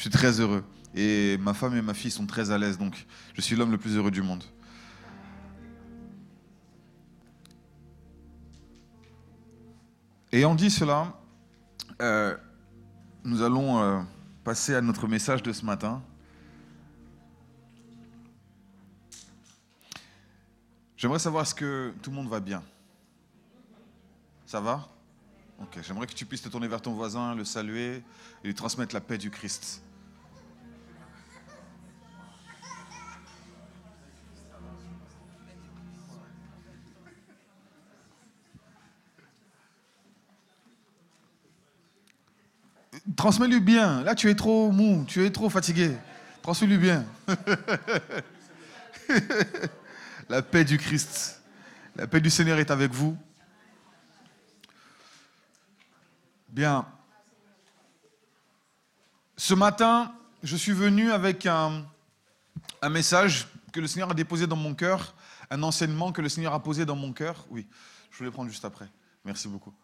Je suis très heureux. Et ma femme et ma fille sont très à l'aise, donc je suis l'homme le plus heureux du monde. Ayant dit cela, euh, nous allons euh, passer à notre message de ce matin. J'aimerais savoir est-ce que tout le monde va bien? Ça va? Ok, j'aimerais que tu puisses te tourner vers ton voisin, le saluer et lui transmettre la paix du Christ. Transmets-lui bien. Là, tu es trop mou, tu es trop fatigué. Transmets-lui bien. La paix du Christ. La paix du Seigneur est avec vous. Bien. Ce matin, je suis venu avec un, message que le Seigneur a déposé dans mon cœur, un enseignement que le Seigneur a posé dans mon cœur. Oui, je le prendre juste après. Merci beaucoup.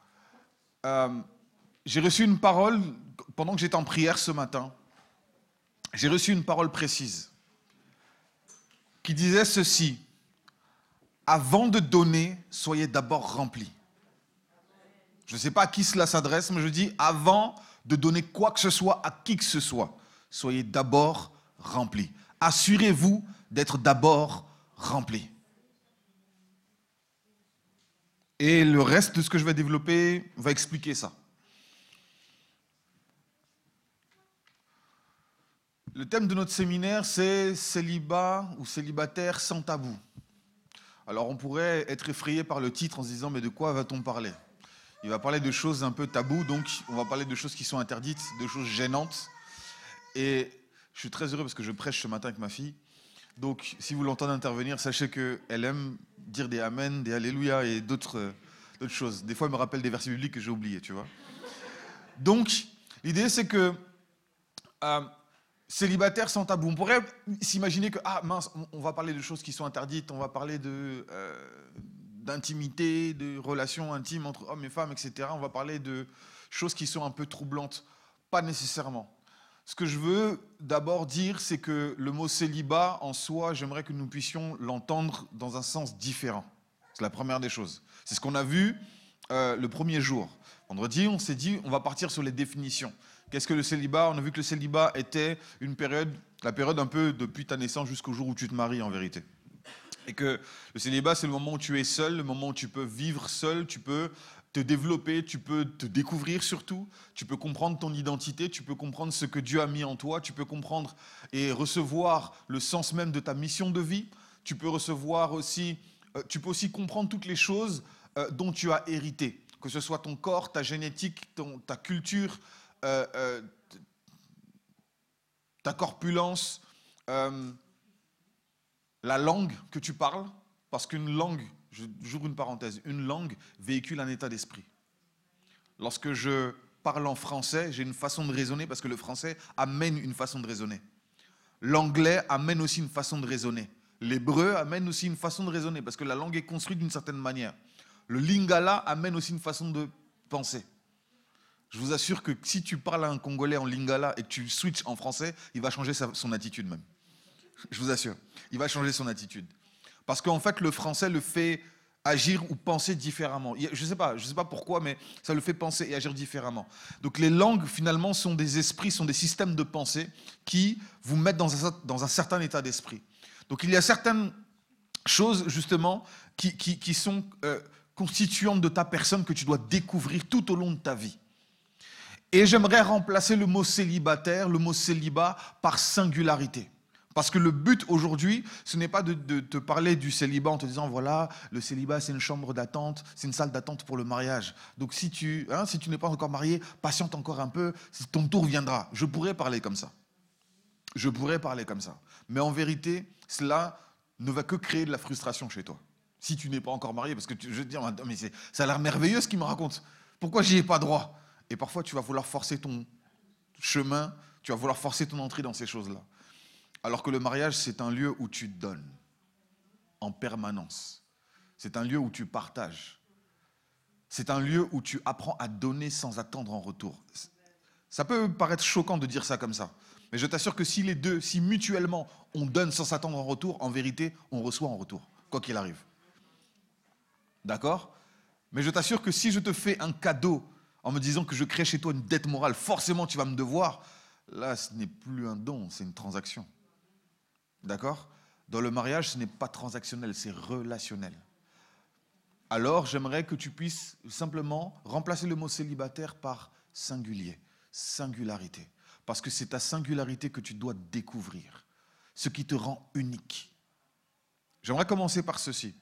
Euh, j'ai reçu une parole pendant que j'étais en prière ce matin. J'ai reçu une parole précise qui disait ceci. Avant de donner, soyez d'abord remplis. Je ne sais pas à qui cela s'adresse, mais je dis avant de donner quoi que ce soit à qui que ce soit, soyez d'abord remplis. Assurez-vous d'être d'abord remplis. Et le reste de ce que je vais développer va expliquer ça. Le thème de notre séminaire, c'est célibat ou célibataire sans tabou. Alors on pourrait être effrayé par le titre en se disant mais de quoi va-t-on parler? Il va parler de choses un peu taboues, donc on va parler de choses qui sont interdites, de choses gênantes. Et je suis très heureux parce que je prêche ce matin avec ma fille. Donc si vous l'entendez intervenir, sachez qu'elle aime dire des Amen, des Alléluia et d'autres choses. Des fois, elle me rappelle des versets bibliques que j'ai oubliés, tu vois. Donc l'idée c'est que... Euh, célibataire sans tabou. On pourrait s'imaginer que, ah mince, on va parler de choses qui sont interdites, on va parler euh, d'intimité, de relations intimes entre hommes et femmes, etc. On va parler de choses qui sont un peu troublantes. Pas nécessairement. Ce que je veux d'abord dire, c'est que le mot célibat, en soi, j'aimerais que nous puissions l'entendre dans un sens différent. C'est la première des choses. C'est ce qu'on a vu euh, le premier jour. Vendredi, on s'est dit, on va partir sur les définitions. Qu'est-ce que le célibat? On a vu que le célibat était une période, la période un peu depuis ta naissance jusqu'au jour où tu te maries en vérité. Et que le célibat, c'est le moment où tu es seul, le moment où tu peux vivre seul, tu peux te développer, tu peux te découvrir surtout, tu peux comprendre ton identité, tu peux comprendre ce que Dieu a mis en toi, tu peux comprendre et recevoir le sens même de ta mission de vie, tu peux recevoir aussi, euh, tu peux aussi comprendre toutes les choses euh, dont tu as hérité, que ce soit ton corps, ta génétique, ta culture, euh, euh, ta corpulence, euh, la langue que tu parles, parce qu'une langue, j'ouvre une parenthèse, une langue véhicule un état d'esprit. Lorsque je parle en français, j'ai une façon de raisonner parce que le français amène une façon de raisonner. L'anglais amène aussi une façon de raisonner. L'hébreu amène aussi une façon de raisonner parce que la langue est construite d'une certaine manière. Le lingala amène aussi une façon de penser. Je vous assure que si tu parles à un Congolais en lingala et que tu switches en français, il va changer son attitude même. Je vous assure, il va changer son attitude. Parce qu'en fait, le français le fait agir ou penser différemment. Je ne sais pas, sais pas pourquoi, mais ça le fait penser et agir différemment. Donc les langues, finalement, sont des esprits, sont des systèmes de pensée qui vous mettent dans un, dans un certain état d'esprit. Donc il y a certaines choses, justement, qui, qui, sont euh, constituantes de ta personne que tu dois découvrir tout au long de ta vie. Et j'aimerais remplacer le mot célibataire, le mot célibat, par singularité. Parce que le but aujourd'hui, ce n'est pas de, te parler du célibat en te disant, voilà, le célibat, c'est une chambre d'attente, c'est une salle d'attente pour le mariage. Donc si tu, hein, si tu n'es pas encore marié, patiente encore un peu, ton tour viendra. Je pourrais parler comme ça. Je pourrais parler comme ça. Mais en vérité, cela ne va que créer de la frustration chez toi. Si tu n'es pas encore marié, parce que je veux dire, mais ça a l'air merveilleux ce qu'il me raconte. Pourquoi j'y ai pas droit? Et parfois, tu vas vouloir forcer ton chemin, tu vas vouloir forcer ton entrée dans ces choses-là. Alors que le mariage, c'est un lieu où tu donnes en permanence. C'est un lieu où tu partages. C'est un lieu où tu apprends à donner sans attendre en retour. Ça peut paraître choquant de dire ça comme ça. Mais je t'assure que si les deux, si mutuellement on donne sans s'attendre en retour, en vérité, on reçoit en retour, quoi qu'il arrive. D'accord? Mais je t'assure que si je te fais un cadeau en me disant que je crée chez toi une dette morale, forcément tu vas me devoir, là ce n'est plus un don, c'est une transaction. D'accord? Dans le mariage, ce n'est pas transactionnel, c'est relationnel. Alors j'aimerais que tu puisses simplement remplacer le mot célibataire par singulier, singularité. Parce que c'est ta singularité que tu dois découvrir, ce qui te rend unique. J'aimerais commencer par ceci.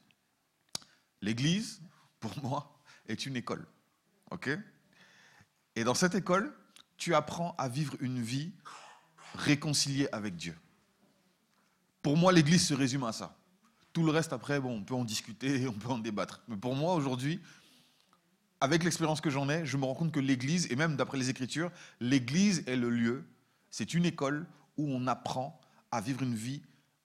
L'Église, pour moi, est une école. OK? Et dans cette école, tu apprends à vivre une vie réconciliée avec Dieu. Pour moi, l'Église se résume à ça. Tout le reste, après, bon, on peut en discuter, on peut en débattre. Mais pour moi, aujourd'hui, avec l'expérience que j'en ai, je me rends compte que l'Église, et même d'après les Écritures, l'Église est le lieu, c'est une école où on apprend à vivre une vie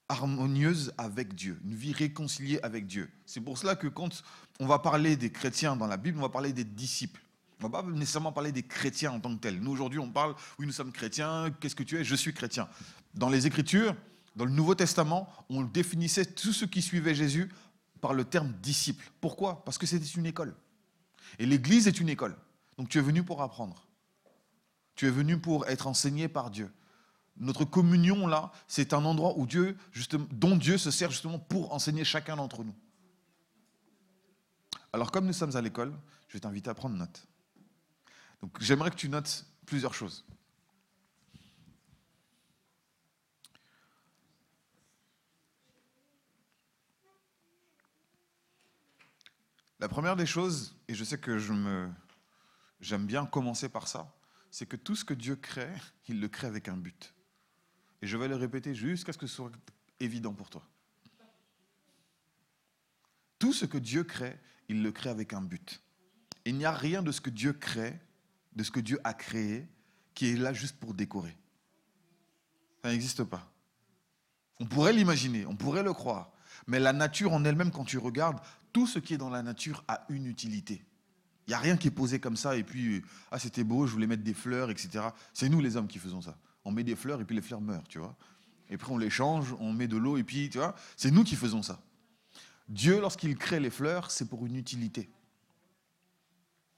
harmonieuse avec Dieu, une vie réconciliée avec Dieu. C'est pour cela que quand on va parler des chrétiens dans la Bible, on va parler des disciples. On ne va pas nécessairement parler des chrétiens en tant que tels. Nous, aujourd'hui, on parle, oui, nous sommes chrétiens, qu'est-ce que tu es? Je suis chrétien. Dans les Écritures, dans le Nouveau Testament, on définissait tous ceux qui suivaient Jésus par le terme disciple. Pourquoi? Parce que c'était une école. Et l'Église est une école. Donc tu es venu pour apprendre. Tu es venu pour être enseigné par Dieu. Notre communion, là, c'est un endroit où Dieu, justement, dont Dieu se sert justement pour enseigner chacun d'entre nous. Alors, comme nous sommes à l'école, je vais t'inviter à prendre note. Donc, j'aimerais que tu notes plusieurs choses. La première des choses, et je sais que je me, j'aime bien commencer par ça, c'est que tout ce que Dieu crée, il le crée avec un but. Et je vais le répéter jusqu'à ce que ce soit évident pour toi. Tout ce que Dieu crée, il le crée avec un but. Il n'y a rien de ce que Dieu crée, de ce que Dieu a créé, qui est là juste pour décorer. Ça n'existe pas. On pourrait l'imaginer, on pourrait le croire. Mais la nature en elle-même, quand tu regardes, tout ce qui est dans la nature a une utilité. Il n'y a rien qui est posé comme ça et puis, ah c'était beau, je voulais mettre des fleurs, etc. C'est nous les hommes qui faisons ça. On met des fleurs et puis les fleurs meurent, tu vois. Et puis on les change, on met de l'eau et puis, tu vois, c'est nous qui faisons ça. Dieu, lorsqu'il crée les fleurs, c'est pour une utilité.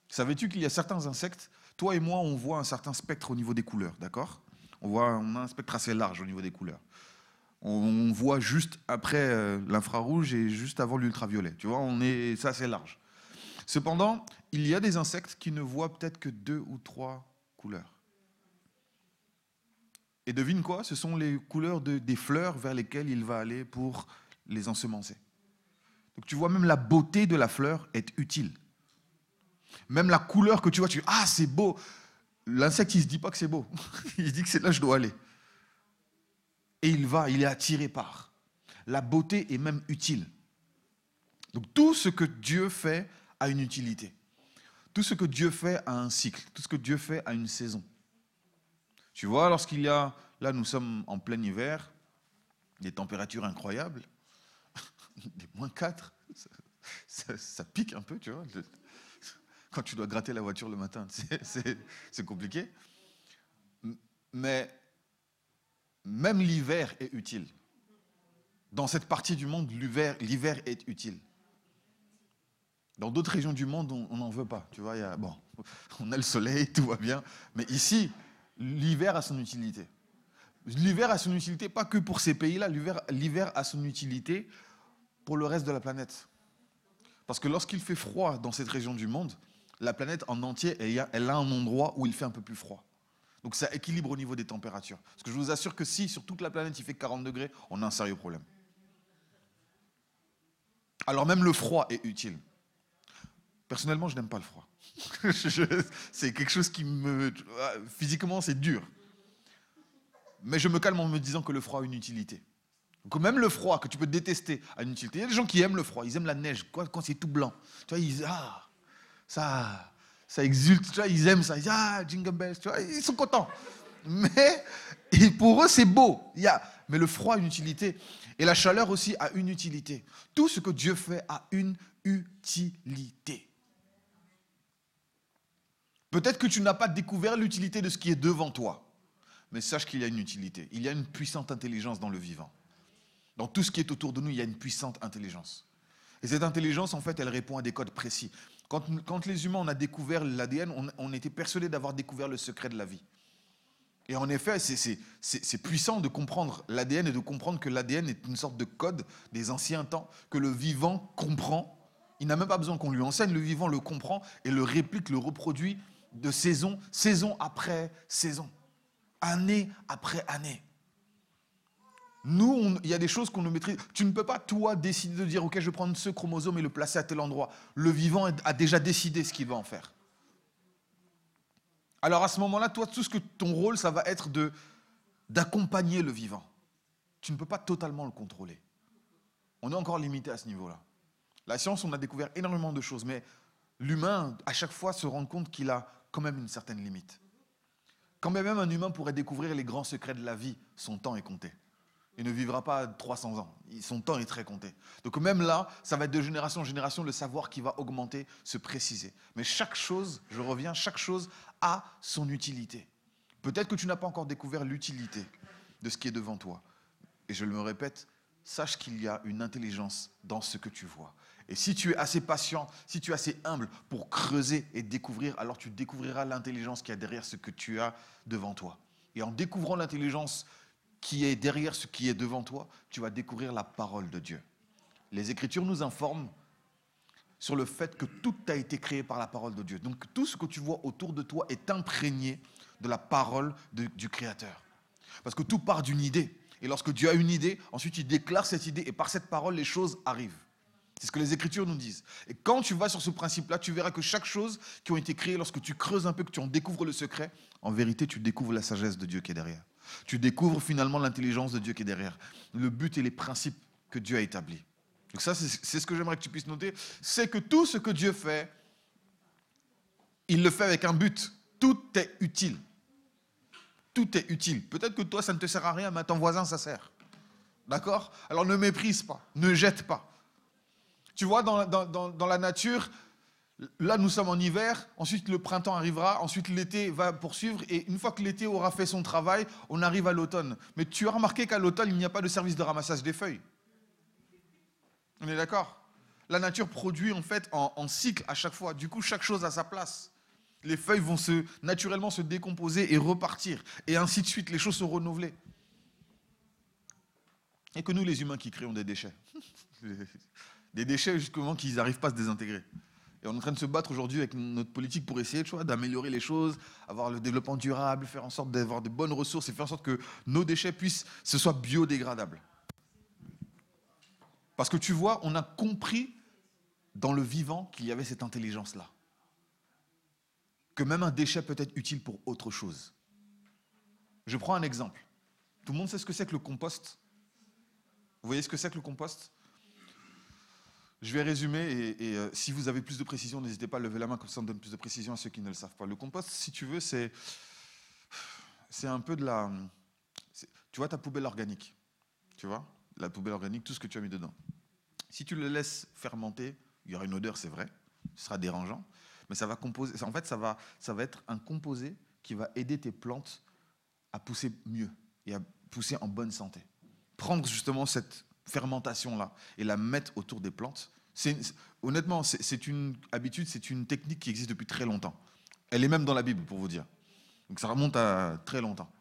Savais-tu qu'il y a certains insectes, toi et moi, on voit un certain spectre au niveau des couleurs, d'accord? On, voit, a un spectre assez large au niveau des couleurs on voit juste après euh, l'infrarouge et juste avant l'ultraviolet. Tu vois, on est, c'est large. Cependant, il y a des insectes qui ne voient peut-être que deux ou trois couleurs. Et devine quoi? Ce sont les couleurs des fleurs vers lesquelles il va aller pour les ensemencer. Donc tu vois, même la beauté de la fleur est utile. Même la couleur que tu vois, tu dis, ah c'est beau. L'insecte, il ne se dit pas que c'est beau. il dit que c'est là que je dois aller et il va, il est attiré par. La beauté est même utile. Donc tout ce que Dieu fait a une utilité. Tout ce que Dieu fait a un cycle. Tout ce que Dieu fait a une saison. Tu vois, lorsqu'il y a, là nous sommes en plein hiver, des températures incroyables, des moins 4, ça, ça, pique un peu, tu vois. Quand tu dois gratter la voiture le matin, c'est compliqué. Mais même l'hiver est utile. Dans cette partie du monde, l'hiver est utile. Dans d'autres régions du monde, on n'en veut pas. Tu vois, bon, on a le soleil, tout va bien. Mais ici, l'hiver a son utilité. L'hiver a son utilité pas que pour ces pays-là, l'hiver a son utilité pour le reste de la planète. Parce que lorsqu'il fait froid dans cette région du monde, la planète en entier, elle a un endroit où il fait un peu plus froid. Donc ça équilibre au niveau des températures. Parce que je vous assure que si sur toute la planète il fait 40 degrés, on a un sérieux problème. Alors même le froid est utile. Personnellement, je n'aime pas le froid. c'est quelque chose qui me... Physiquement, c'est dur. Mais je me calme en me disant que le froid a une utilité. Donc même le froid, que tu peux détester, a une utilité. Il y a des gens qui aiment le froid, ils aiment la neige, quand c'est tout blanc. Tu vois, ils ah, ça, ça exulte, tu vois, ils aiment ça. Ils disent, ah, Jingle Bells, tu vois, ils sont contents. Mais pour eux, c'est beau. Il mais le froid a une utilité. Et la chaleur aussi a une utilité. Tout ce que Dieu fait a une utilité. Peut-être que tu n'as pas découvert l'utilité de ce qui est devant toi. Mais sache qu'il y a une utilité. Il y a une puissante intelligence dans le vivant. Dans tout ce qui est autour de nous, il y a une puissante intelligence. Et cette intelligence, en fait, elle répond à des codes précis. Quand, les humains, on a découvert l'ADN, on, on était persuadé d'avoir découvert le secret de la vie. Et en effet, c'est puissant de comprendre l'ADN et de comprendre que l'ADN est une sorte de code des anciens temps, que le vivant comprend. Il n'a même pas besoin qu'on lui enseigne, le vivant le comprend et le réplique, le reproduit de saison, saison après saison, année après année. Nous, il y a des choses qu'on ne maîtrise. Tu ne peux pas, toi, décider de dire, OK, je vais prendre ce chromosome et le placer à tel endroit. Le vivant a déjà décidé ce qu'il va en faire. Alors à ce moment-là, toi, tout ce que ton rôle, ça va être de d'accompagner le vivant. Tu ne peux pas totalement le contrôler. On est encore limité à ce niveau-là. La science, on a découvert énormément de choses, mais l'humain, à chaque fois, se rend compte qu'il a quand même une certaine limite. Quand même un humain pourrait découvrir les grands secrets de la vie, son temps est compté. Il ne vivra pas 300 ans. Son temps est très compté. Donc même là, ça va être de génération en génération le savoir qui va augmenter, se préciser. Mais chaque chose, je reviens, chaque chose a son utilité. Peut-être que tu n'as pas encore découvert l'utilité de ce qui est devant toi. Et je le répète, sache qu'il y a une intelligence dans ce que tu vois. Et si tu es assez patient, si tu es assez humble pour creuser et découvrir, alors tu découvriras l'intelligence qui y a derrière ce que tu as devant toi. Et en découvrant l'intelligence qui est derrière ce qui est devant toi, tu vas découvrir la parole de Dieu. Les Écritures nous informent sur le fait que tout a été créé par la parole de Dieu. Donc tout ce que tu vois autour de toi est imprégné de la parole du Créateur. Parce que tout part d'une idée. Et lorsque Dieu a une idée, ensuite il déclare cette idée et par cette parole, les choses arrivent. C'est ce que les Écritures nous disent. Et quand tu vas sur ce principe-là, tu verras que chaque chose qui a été créée, lorsque tu creuses un peu, que tu en découvres le secret, en vérité, tu découvres la sagesse de Dieu qui est derrière. Tu découvres finalement l'intelligence de Dieu qui est derrière. Le but et les principes que Dieu a établis. Donc ça, c'est ce que j'aimerais que tu puisses noter. C'est que tout ce que Dieu fait, il le fait avec un but. Tout est utile. Tout est utile. Peut-être que toi, ça ne te sert à rien, mais à ton voisin, ça sert. D'accord? Alors ne méprise pas, ne jette pas. Tu vois, dans, dans la nature, Là, nous sommes en hiver, ensuite le printemps arrivera, ensuite l'été va poursuivre, et une fois que l'été aura fait son travail, on arrive à l'automne. Mais tu as remarqué qu'à l'automne, il n'y a pas de service de ramassage des feuilles. On est d'accord? La nature produit en fait en, cycle à chaque fois. Du coup, chaque chose a sa place. Les feuilles vont se, naturellement se décomposer et repartir. Et ainsi de suite, les choses sont renouvelées. Et que nous, les humains qui créons des déchets. des déchets, justement, qui n'arrivent pas à se désintégrer. Et on est en train de se battre aujourd'hui avec notre politique pour essayer d'améliorer les choses, avoir le développement durable, faire en sorte d'avoir de bonnes ressources et faire en sorte que nos déchets puissent, ce soit biodégradable. Parce que tu vois, on a compris dans le vivant qu'il y avait cette intelligence-là. Que même un déchet peut être utile pour autre chose. Je prends un exemple. Tout le monde sait ce que c'est que le compost? Vous voyez ce que c'est que le compost? Je vais résumer et, euh, si vous avez plus de précision, n'hésitez pas à lever la main comme ça on donne plus de précision à ceux qui ne le savent pas. Le compost, si tu veux, c'est c'est un peu de la tu vois ta poubelle organique. Tu vois La poubelle organique, tout ce que tu as mis dedans. Si tu le laisses fermenter, il y aura une odeur, c'est vrai, ce sera dérangeant, mais ça va composer en fait ça va ça va être un composé qui va aider tes plantes à pousser mieux et à pousser en bonne santé. Prendre justement cette fermentation-là et la mettre autour des plantes, honnêtement, c'est une habitude, c'est une technique qui existe depuis très longtemps. Elle est même dans la Bible, pour vous dire. Donc ça remonte à très longtemps.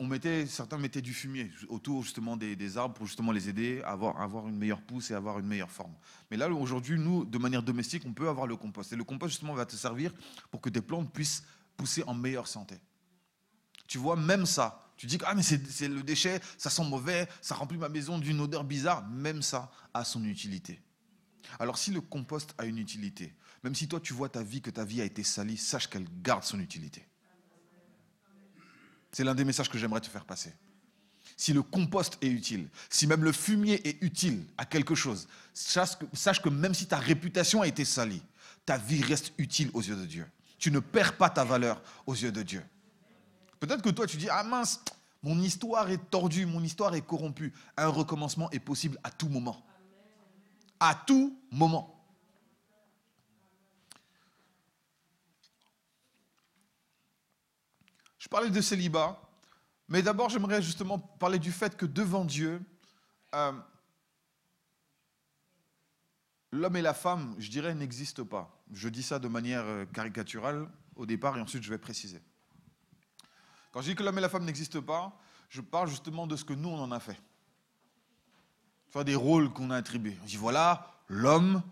On mettait, certains mettaient du fumier autour justement des, arbres pour justement les aider à avoir, une meilleure pousse et avoir une meilleure forme. Mais là, aujourd'hui, nous, de manière domestique, on peut avoir le compost. Et le compost, justement, va te servir pour que tes plantes puissent pousser en meilleure santé. Tu vois, même ça, tu dis que ah, c'est le déchet, ça sent mauvais, ça remplit ma maison d'une odeur bizarre. Même ça a son utilité. Alors si le compost a une utilité, même si toi tu vois ta vie, que ta vie a été salie, sache qu'elle garde son utilité. C'est l'un des messages que j'aimerais te faire passer. Si le compost est utile, si même le fumier est utile à quelque chose, sache que, sache que même si ta réputation a été salie, ta vie reste utile aux yeux de Dieu. Tu ne perds pas ta valeur aux yeux de Dieu. Peut-être que toi, tu dis, ah mince, mon histoire est tordue, mon histoire est corrompue. Un recommencement est possible à tout moment. À tout moment. Je parlais de célibat, mais d'abord j'aimerais justement parler du fait que devant Dieu, euh, l'homme et la femme, je dirais, n'existent pas. Je dis ça de manière euh, caricaturale au départ et ensuite je vais préciser. Quand je dis que l'homme et la femme n'existent pas, je parle justement de ce que nous on en a fait. Enfin, des rôles qu'on a attribués. Je dis voilà, l'homme,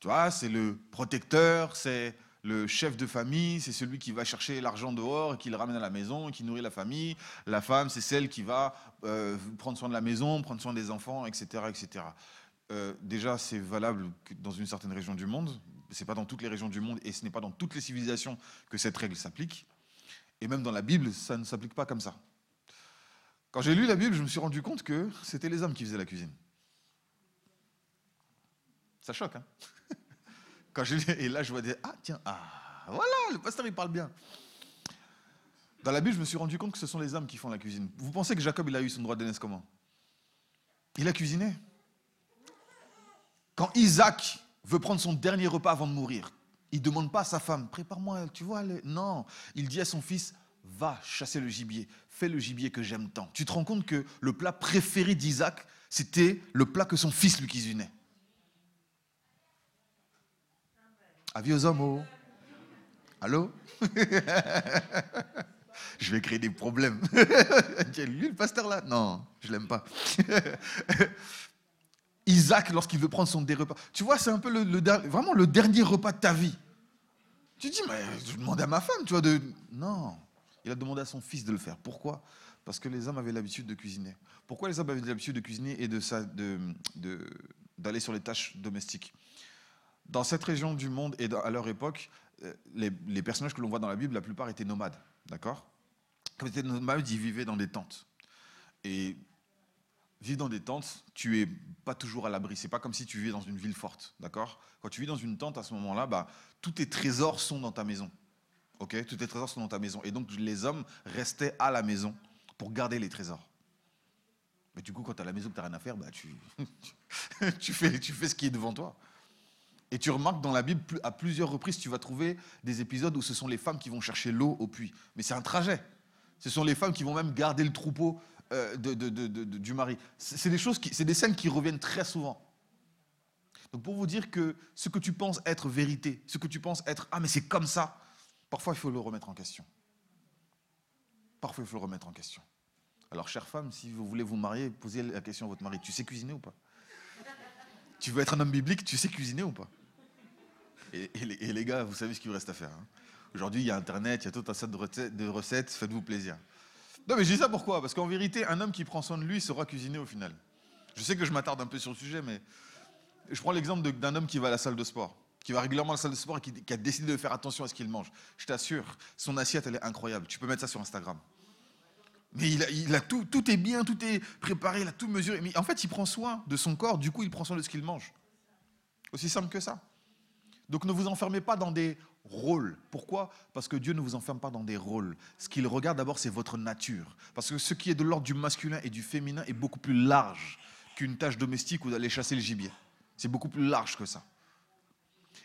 tu vois, c'est le protecteur, c'est le chef de famille, c'est celui qui va chercher l'argent dehors et qui le ramène à la maison et qui nourrit la famille. La femme, c'est celle qui va euh, prendre soin de la maison, prendre soin des enfants, etc. etc. Euh, déjà, c'est valable dans une certaine région du monde. Ce n'est pas dans toutes les régions du monde et ce n'est pas dans toutes les civilisations que cette règle s'applique. Et même dans la Bible, ça ne s'applique pas comme ça. Quand j'ai lu la Bible, je me suis rendu compte que c'était les hommes qui faisaient la cuisine. Ça choque, hein Quand Et là, je vois des... Ah, tiens, ah, voilà, le pasteur, il parle bien. Dans la Bible, je me suis rendu compte que ce sont les hommes qui font la cuisine. Vous pensez que Jacob, il a eu son droit naissance comment? Il a cuisiné. Quand Isaac veut prendre son dernier repas avant de mourir, il ne demande pas à sa femme, prépare-moi, tu vois, non. Il dit à son fils, va chasser le gibier, fais le gibier que j'aime tant. Tu te rends compte que le plat préféré d'Isaac, c'était le plat que son fils lui cuisinait. Avis aux hommes, oh. Allô? Je vais créer des problèmes. Lui, le pasteur là? Non, je l'aime pas. Isaac, lorsqu'il veut prendre son dernier repas. Tu vois, c'est un peu le, vraiment le dernier repas de ta vie. Tu dis, mais je demande à ma femme, tu vois, de. Non. Il a demandé à son fils de le faire. Pourquoi? Parce que les hommes avaient l'habitude de cuisiner. Pourquoi les hommes avaient l'habitude de cuisiner et d'aller de, de, sur les tâches domestiques? Dans cette région du monde et à leur époque, euh, les, personnages que l'on voit dans la Bible, la plupart étaient nomades. D'accord? Quand ils étaient nomades, ils vivaient dans des tentes. Et vivre dans des tentes, tu es pas toujours à l'abri. C'est pas comme si tu vivais dans une ville forte, d'accord? Quand tu vis dans une tente, à ce moment-là, bah, tous tes trésors sont dans ta maison. Ok? Tous tes trésors sont dans ta maison. Et donc, les hommes restaient à la maison pour garder les trésors. Mais du coup, quand tu as la maison que tu n'as rien à faire, bah, tu, tu, fais, tu fais ce qui est devant toi. Et tu remarques dans la Bible, à plusieurs reprises, tu vas trouver des épisodes où ce sont les femmes qui vont chercher l'eau au puits. Mais c'est un trajet. Ce sont les femmes qui vont même garder le troupeau euh, de, du mari. C'est des choses, c'est des scènes qui reviennent très souvent. Donc pour vous dire que ce que tu penses être vérité, ce que tu penses être ah mais c'est comme ça, parfois il faut le remettre en question. Parfois il faut le remettre en question. Alors chère femme, si vous voulez vous marier, posez la question à votre mari, tu sais cuisiner ou pas? Tu veux être un homme biblique, tu sais cuisiner ou pas? Et, les, gars, vous savez ce qu'il vous reste à faire. Hein. Aujourd'hui, il y a Internet, il y a tout un set de recettes faites-vous plaisir. Non, mais je dis ça pourquoi? Parce qu'en vérité, un homme qui prend soin de lui saura cuisiner au final. Je sais que je m'attarde un peu sur le sujet, mais je prends l'exemple d'un homme qui va à la salle de sport, qui va régulièrement à la salle de sport et qui, a décidé de faire attention à ce qu'il mange. Je t'assure, son assiette, elle est incroyable. Tu peux mettre ça sur Instagram. Mais il a, tout, tout est bien, tout est préparé, il a tout mesuré. Mais en fait, il prend soin de son corps, du coup, il prend soin de ce qu'il mange. Aussi simple que ça. Donc ne vous enfermez pas dans des rôles. Pourquoi? Parce que Dieu ne vous enferme pas dans des rôles. Ce qu'il regarde d'abord, c'est votre nature. Parce que ce qui est de l'ordre du masculin et du féminin est beaucoup plus large qu'une tâche domestique ou d'aller chasser le gibier. C'est beaucoup plus large que ça.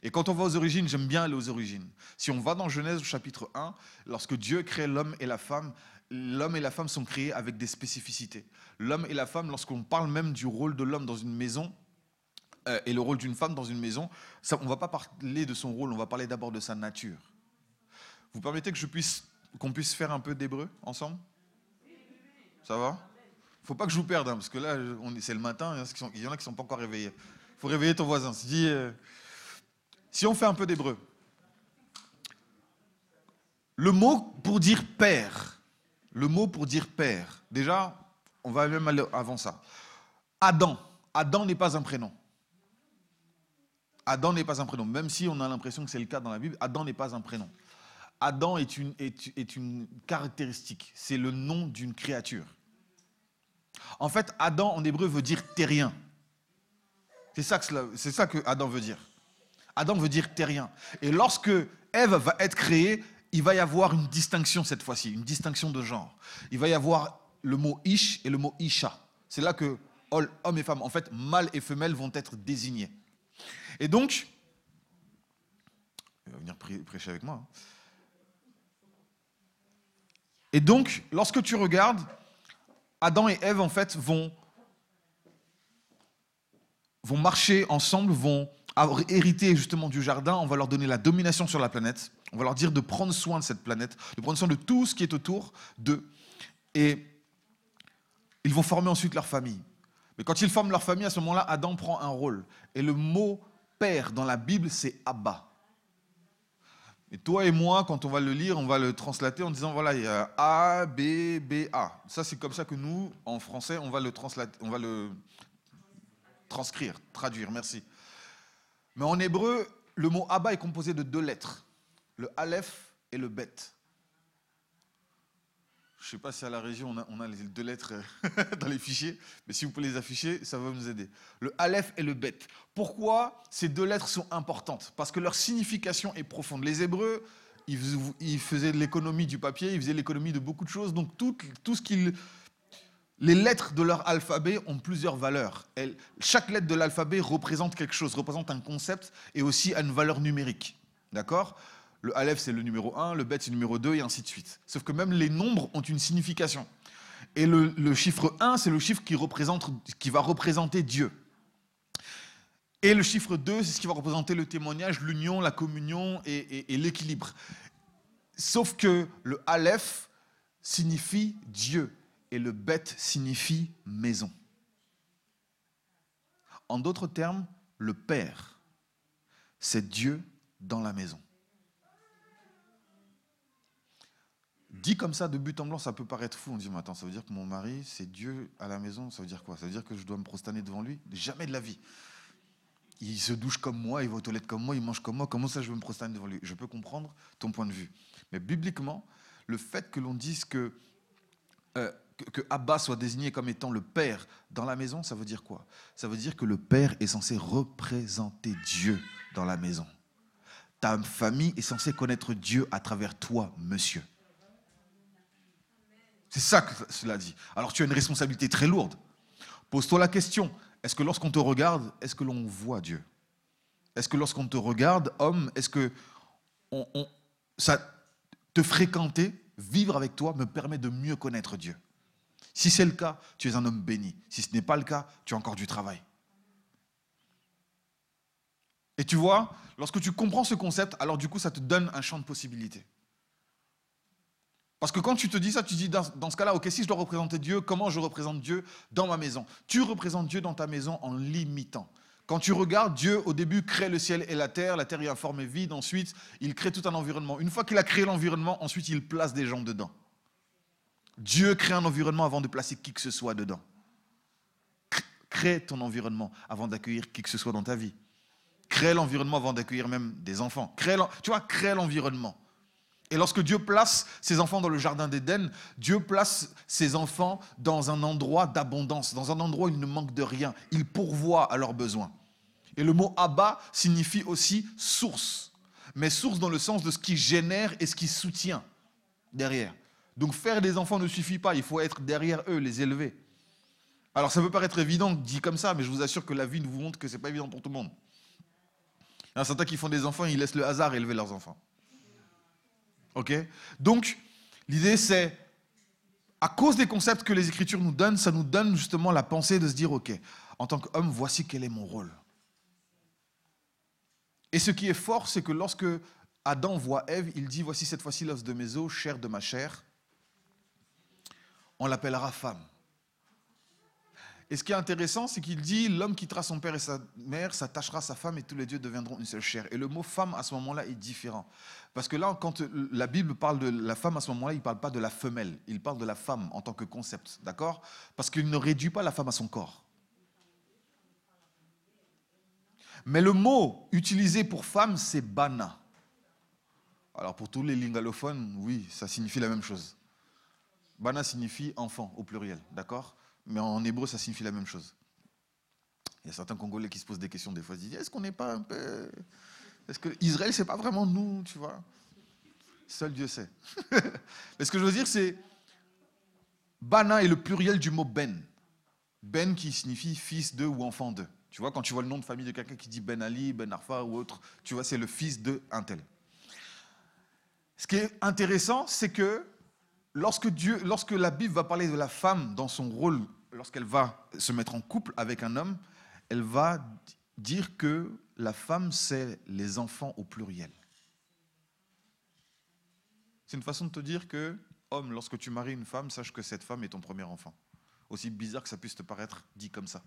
Et quand on va aux origines, j'aime bien aller aux origines. Si on va dans Genèse chapitre 1, lorsque Dieu crée l'homme et la femme, l'homme et la femme sont créés avec des spécificités. L'homme et la femme, lorsqu'on parle même du rôle de l'homme dans une maison, euh, et le rôle d'une femme dans une maison, ça, on ne va pas parler de son rôle, on va parler d'abord de sa nature. Vous permettez que je puisse, qu'on puisse faire un peu d'hébreu ensemble? Ça va? Faut pas que je vous perde, hein, parce que là, c'est le matin, il y en a qui ne sont pas encore réveillés. Il faut réveiller ton voisin. Si, euh, si on fait un peu d'hébreu, le mot pour dire père, le mot pour dire père, déjà, on va même aller avant ça. Adam, Adam n'est pas un prénom. Adam n'est pas un prénom, même si on a l'impression que c'est le cas dans la Bible, Adam n'est pas un prénom. Adam est une, est, une caractéristique, c'est le nom d'une créature. En fait, Adam en hébreu veut dire terrien. C'est ça, ça que Adam veut dire. Adam veut dire terrien. Et lorsque Ève va être créée, il va y avoir une distinction cette fois-ci, une distinction de genre. Il va y avoir le mot ish et le mot isha. C'est là que homme et femme, en fait, mâle et femelle vont être désignés. Et donc, il va venir prêcher avec moi. Hein. Et donc, lorsque tu regardes, Adam et Ève, en fait, vont, vont marcher ensemble, vont hériter justement du jardin, on va leur donner la domination sur la planète, on va leur dire de prendre soin de cette planète, de prendre soin de tout ce qui est autour d'eux. Et ils vont former ensuite leur famille. Mais quand ils forment leur famille, à ce moment-là, Adam prend un rôle. Et le mot père dans la Bible, c'est Abba. Et toi et moi, quand on va le lire, on va le translater en disant voilà, il y a A, B, B, A. Ça, c'est comme ça que nous, en français, on va le, on va le transcrire, traduire, merci. Mais en hébreu, le mot Abba est composé de deux lettres, le Aleph et le Bet. Je ne sais pas si à la région on a, les deux lettres dans les fichiers, mais si vous pouvez les afficher, ça va nous aider. Le Aleph et le Bet. Pourquoi ces deux lettres sont importantes? Parce que leur signification est profonde. Les Hébreux, ils faisaient de l'économie du papier, ils faisaient l'économie de beaucoup de choses. Donc tout ce qu'ils les lettres de leur alphabet ont plusieurs valeurs. chaque lettre de l'alphabet représente quelque chose, représente un concept et aussi une valeur numérique. D'accord? Le Aleph, c'est le numéro 1, le Bet, c'est le numéro 2, et ainsi de suite. Sauf que même les nombres ont une signification. Et le, chiffre 1, c'est le chiffre qui, représente, qui va représenter Dieu. Et le chiffre 2, c'est ce qui va représenter le témoignage, l'union, la communion et, et l'équilibre. Sauf que le Aleph signifie Dieu et le bête signifie maison. En d'autres termes, le Père, c'est Dieu dans la maison. Dit comme ça, de but en blanc, ça peut paraître fou. On dit, mais attends, ça veut dire que mon mari, c'est Dieu à la maison Ça veut dire quoi? Ça veut dire que je dois me prosterner devant lui? Jamais de la vie. Il se douche comme moi, il va aux toilettes comme moi, il mange comme moi. Comment ça, je veux me prosterner devant lui? Je peux comprendre ton point de vue. Mais bibliquement, le fait que l'on dise que euh, que, Abba soit désigné comme étant le père dans la maison, ça veut dire quoi? Ça veut dire que le père est censé représenter Dieu dans la maison. Ta famille est censée connaître Dieu à travers toi, monsieur. C'est ça que cela dit. Alors tu as une responsabilité très lourde. Pose-toi la question, est-ce que lorsqu'on te regarde, est-ce que l'on voit Dieu? Est-ce que lorsqu'on te regarde, homme, est-ce que ça te fréquenter, vivre avec toi me permet de mieux connaître Dieu? Si c'est le cas, tu es un homme béni. Si ce n'est pas le cas, tu as encore du travail. Et tu vois, lorsque tu comprends ce concept, alors du coup, ça te donne un champ de possibilités. Parce que quand tu te dis ça, tu dis dans, ce cas-là, ok, si je dois représenter Dieu, comment je représente Dieu dans ma maison? Tu représentes Dieu dans ta maison en l'imitant. Quand tu regardes, Dieu, au début, crée le ciel et la terre, la terre est informe et vide, ensuite, il crée tout un environnement. Une fois qu'il a créé l'environnement, ensuite, il place des gens dedans. Dieu crée un environnement avant de placer qui que ce soit dedans. Crée ton environnement avant d'accueillir qui que ce soit dans ta vie. Crée l'environnement avant d'accueillir même des enfants. Crée tu vois, crée l'environnement. Et lorsque Dieu place ses enfants dans le jardin d'Éden, Dieu place ses enfants dans un endroit d'abondance, dans un endroit où il ne manque de rien. Il pourvoit à leurs besoins. Et le mot Abba signifie aussi source, mais source dans le sens de ce qui génère et ce qui soutient derrière. Donc faire des enfants ne suffit pas, il faut être derrière eux, les élever. Alors ça peut paraître évident dit comme ça, mais je vous assure que la vie nous montre que ce n'est pas évident pour tout le monde. Il y a certains qui font des enfants, ils laissent le hasard élever leurs enfants. Donc l'idée c'est, à cause des concepts que les Écritures nous donnent, ça nous donne justement la pensée de se dire, ok, en tant qu'homme, voici quel est mon rôle. Et ce qui est fort, c'est que lorsque Adam voit Ève, il dit, voici cette fois-ci l'os de mes os, chair de ma chair on l'appellera femme. Et ce qui est intéressant, c'est qu'il dit l'homme quittera son père et sa mère, s'attachera à sa femme et tous les dieux deviendront une seule chair. Et le mot femme à ce moment-là est différent. Parce que là, quand la Bible parle de la femme à ce moment-là, il ne parle pas de la femelle, il parle de la femme en tant que concept. D'accord? Parce qu'il ne réduit pas la femme à son corps. Mais le mot utilisé pour femme, c'est bana. Alors pour tous les lingalophones, oui, ça signifie la même chose. Bana signifie enfant au pluriel, d'accord? Mais en hébreu, ça signifie la même chose. Il y a certains Congolais qui se posent des questions des fois, ils disent est-ce qu'on n'est pas un peu. Est-ce que Israël, c'est pas vraiment nous, tu vois? Seul Dieu sait. Mais ce que je veux dire, c'est. Bana est le pluriel du mot Ben. Ben qui signifie fils de ou enfant de. Tu vois, quand tu vois le nom de famille de quelqu'un qui dit Ben Ali, Ben Arfa ou autre, tu vois, c'est le fils de un tel. Ce qui est intéressant, c'est que lorsque, Dieu, lorsque la Bible va parler de la femme dans son rôle, lorsqu'elle va se mettre en couple avec un homme, elle va dire que la femme, c'est les enfants au pluriel. C'est une façon de te dire que, homme, lorsque tu maries une femme, sache que cette femme est ton premier enfant. Aussi bizarre que ça puisse te paraître dit comme ça.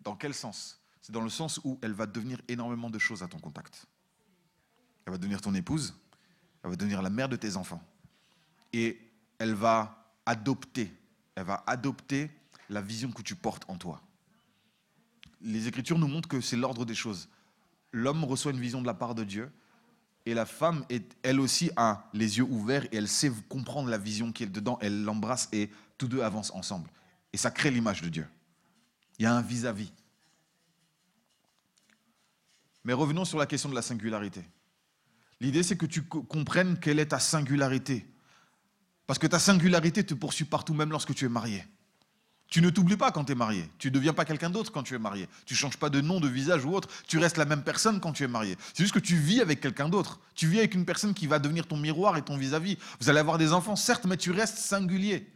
Dans quel sens? C'est dans le sens où elle va devenir énormément de choses à ton contact. Elle va devenir ton épouse, elle va devenir la mère de tes enfants. Et elle va adopter, elle va adopter la vision que tu portes en toi. Les Écritures nous montrent que c'est l'ordre des choses. L'homme reçoit une vision de la part de Dieu, et la femme, est, elle aussi, a les yeux ouverts et elle sait comprendre la vision qui est dedans. Elle l'embrasse et tous deux avancent ensemble. Et ça crée l'image de Dieu. Il y a un vis-à-vis. Mais revenons sur la question de la singularité. L'idée, c'est que tu comprennes quelle est ta singularité. Parce que ta singularité te poursuit partout, même lorsque tu es marié. Tu ne t'oublies pas quand tu es marié. Tu ne deviens pas quelqu'un d'autre quand tu es marié. Tu ne changes pas de nom, de visage ou autre. Tu restes la même personne quand tu es marié. C'est juste que tu vis avec quelqu'un d'autre. Tu vis avec une personne qui va devenir ton miroir et ton vis-à-vis. Vous allez avoir des enfants, certes, mais tu restes singulier.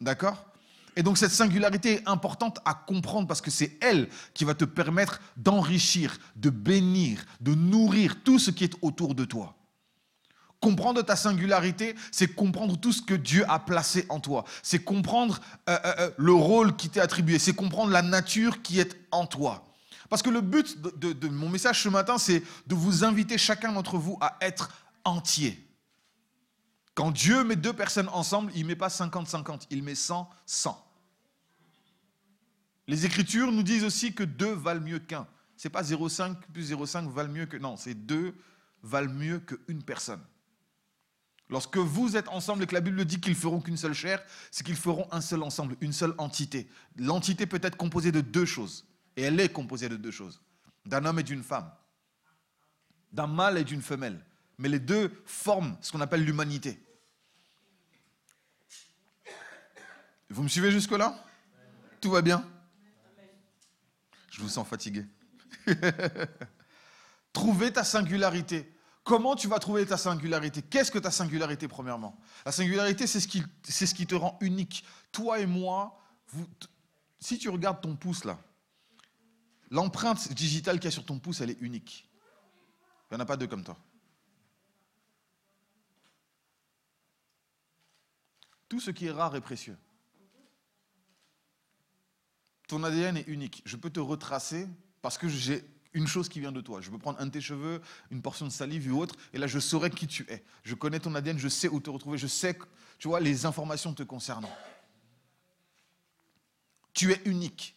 D'accord? Et donc cette singularité est importante à comprendre parce que c'est elle qui va te permettre d'enrichir, de bénir, de nourrir tout ce qui est autour de toi. Comprendre ta singularité, c'est comprendre tout ce que Dieu a placé en toi. C'est comprendre euh, euh, euh, le rôle qui t'est attribué. C'est comprendre la nature qui est en toi. Parce que le but de, de mon message ce matin, c'est de vous inviter chacun d'entre vous à être entier. Quand Dieu met deux personnes ensemble, il ne met pas 50-50, il met 100-100. Les Écritures nous disent aussi que deux valent mieux qu'un. Ce n'est pas 0,5 plus 0,5 valent mieux que... Non, c'est deux valent mieux qu'une personne. Lorsque vous êtes ensemble et que la Bible dit qu'ils feront qu'une seule chair, c'est qu'ils feront un seul ensemble, une seule entité. L'entité peut être composée de deux choses. Et elle est composée de deux choses. D'un homme et d'une femme. D'un mâle et d'une femelle. Mais les deux forment ce qu'on appelle l'humanité. Vous me suivez jusque-là? Tout va bien? Je vous sens fatigué. Trouvez ta singularité. Comment tu vas trouver ta singularité? Qu'est-ce que ta singularité, premièrement? La singularité, c'est ce, qui, te rend unique. Toi et moi, si tu regardes ton pouce là, l'empreinte digitale qu'il y a sur ton pouce, elle est unique. Il n'y en a pas deux comme toi. Tout ce qui est rare est précieux. Ton ADN est unique. Je peux te retracer parce que j'ai une chose qui vient de toi. Je peux prendre un de tes cheveux, une portion de salive ou autre, et là je saurai qui tu es. Je connais ton ADN, je sais où te retrouver, je sais, tu vois, les informations te concernant. Tu es unique.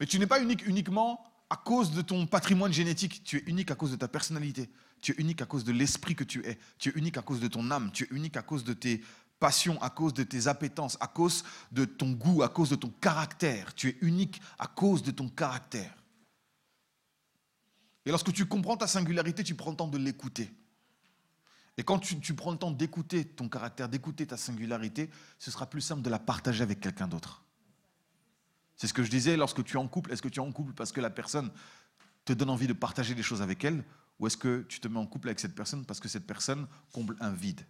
Mais tu n'es pas unique uniquement à cause de ton patrimoine génétique, tu es unique à cause de ta personnalité, tu es unique à cause de l'esprit que tu es, tu es unique à cause de ton âme, tu es unique à cause de tes passions, à cause de tes appétences, à cause de ton goût, à cause de ton caractère. Tu es unique à cause de ton caractère. Et lorsque tu comprends ta singularité, tu prends le temps de l'écouter. Et quand tu, prends le temps d'écouter ton caractère, d'écouter ta singularité, ce sera plus simple de la partager avec quelqu'un d'autre. C'est ce que je disais lorsque tu es en couple. Est-ce que tu es en couple parce que la personne te donne envie de partager des choses avec elle Ou est-ce que tu te mets en couple avec cette personne parce que cette personne comble un vide?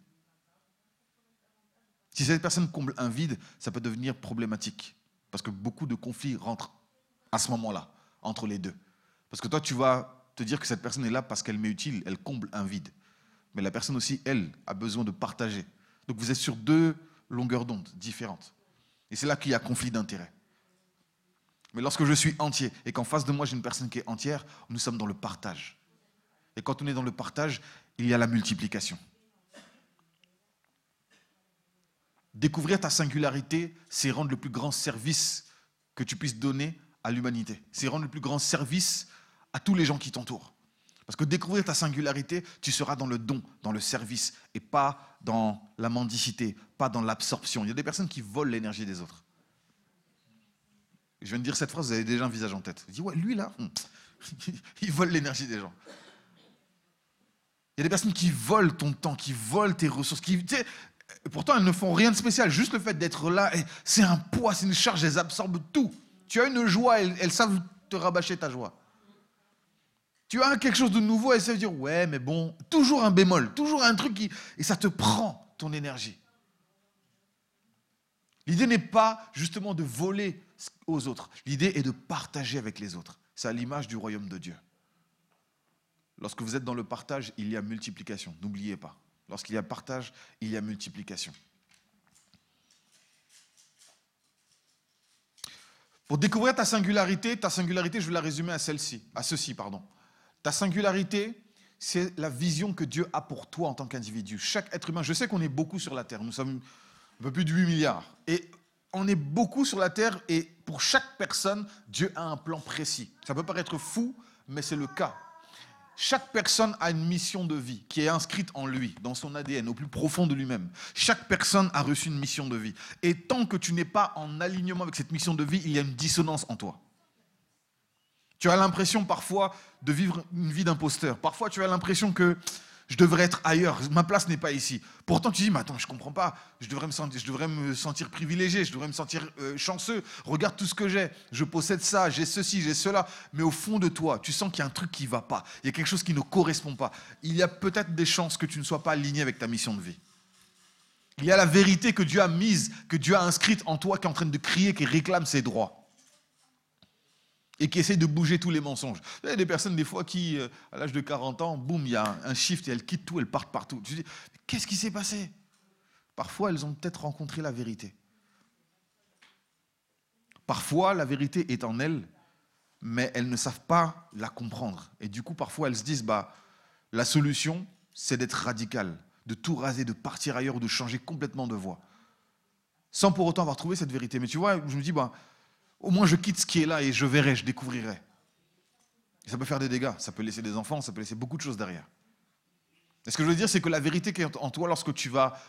Si cette personne comble un vide, ça peut devenir problématique. Parce que beaucoup de conflits rentrent à ce moment-là, entre les deux. Parce que toi, tu vas te dire que cette personne est là parce qu'elle m'est utile, elle comble un vide. Mais la personne aussi, elle, a besoin de partager. Donc vous êtes sur deux longueurs d'onde différentes. Et c'est là qu'il y a conflit d'intérêts. Mais lorsque je suis entier et qu'en face de moi j'ai une personne qui est entière, nous sommes dans le partage. Et quand on est dans le partage, il y a la multiplication. Découvrir ta singularité, c'est rendre le plus grand service que tu puisses donner à l'humanité. C'est rendre le plus grand service à tous les gens qui t'entourent. Parce que découvrir ta singularité, tu seras dans le don, dans le service, et pas dans la mendicité, pas dans l'absorption. Il y a des personnes qui volent l'énergie des autres. Je viens de dire cette phrase, vous avez déjà un visage en tête. Je dis, ouais, lui là, hmm, il vole l'énergie des gens. Il y a des personnes qui volent ton temps, qui volent tes ressources, qui, pourtant elles ne font rien de spécial. Juste le fait d'être là, c'est un poids, c'est une charge, elles absorbent tout. Tu as une joie, elles savent te rabâcher ta joie. Tu as quelque chose de nouveau et ça veut dire, ouais, mais bon, toujours un bémol, toujours un truc qui... Et ça te prend ton énergie. L'idée n'est pas justement de voler aux autres. L'idée est de partager avec les autres. C'est à l'image du royaume de Dieu. Lorsque vous êtes dans le partage, il y a multiplication. N'oubliez pas. Lorsqu'il y a partage, il y a multiplication. Pour découvrir ta singularité, ta singularité, je vais la résumer à celle-ci, à ceci, pardon. Ta singularité, c'est la vision que Dieu a pour toi en tant qu'individu. Chaque être humain, je sais qu'on est beaucoup sur la Terre, nous sommes un peu plus de 8 milliards. Et on est beaucoup sur la Terre et pour chaque personne, Dieu a un plan précis. Ça peut paraître fou, mais c'est le cas. Chaque personne a une mission de vie qui est inscrite en lui, dans son ADN, au plus profond de lui-même. Chaque personne a reçu une mission de vie. Et tant que tu n'es pas en alignement avec cette mission de vie, il y a une dissonance en toi. Tu as l'impression parfois de vivre une vie d'imposteur. Parfois, tu as l'impression que je devrais être ailleurs, ma place n'est pas ici. Pourtant, tu dis, mais attends, je ne comprends pas, je devrais, me sentir, je devrais me sentir privilégié, je devrais me sentir euh, chanceux, regarde tout ce que j'ai, je possède ça, j'ai ceci, j'ai cela, mais au fond de toi, tu sens qu'il y a un truc qui ne va pas, il y a quelque chose qui ne correspond pas. Il y a peut-être des chances que tu ne sois pas aligné avec ta mission de vie. Il y a la vérité que Dieu a mise, que Dieu a inscrite en toi, qui est en train de crier, qui réclame ses droits et qui essaie de bouger tous les mensonges. Il y a des personnes, des fois, qui, euh, à l'âge de 40 ans, boum, il y a un shift et elles quittent tout, elles partent partout. Tu dis, qu'est-ce qui s'est passé? Parfois, elles ont peut-être rencontré la vérité. Parfois, la vérité est en elles, mais elles ne savent pas la comprendre. Et du coup, parfois, elles se disent, bah, la solution, c'est d'être radical, de tout raser, de partir ailleurs ou de changer complètement de voie. Sans pour autant avoir trouvé cette vérité. Mais tu vois, je me dis, bah, au moins, je quitte ce qui est là et je verrai, je découvrirai. ça peut faire des dégâts, ça peut laisser des enfants, ça peut laisser beaucoup de choses derrière. Et ce que je veux dire, c'est que la vérité qui est en toi, lorsque tu vas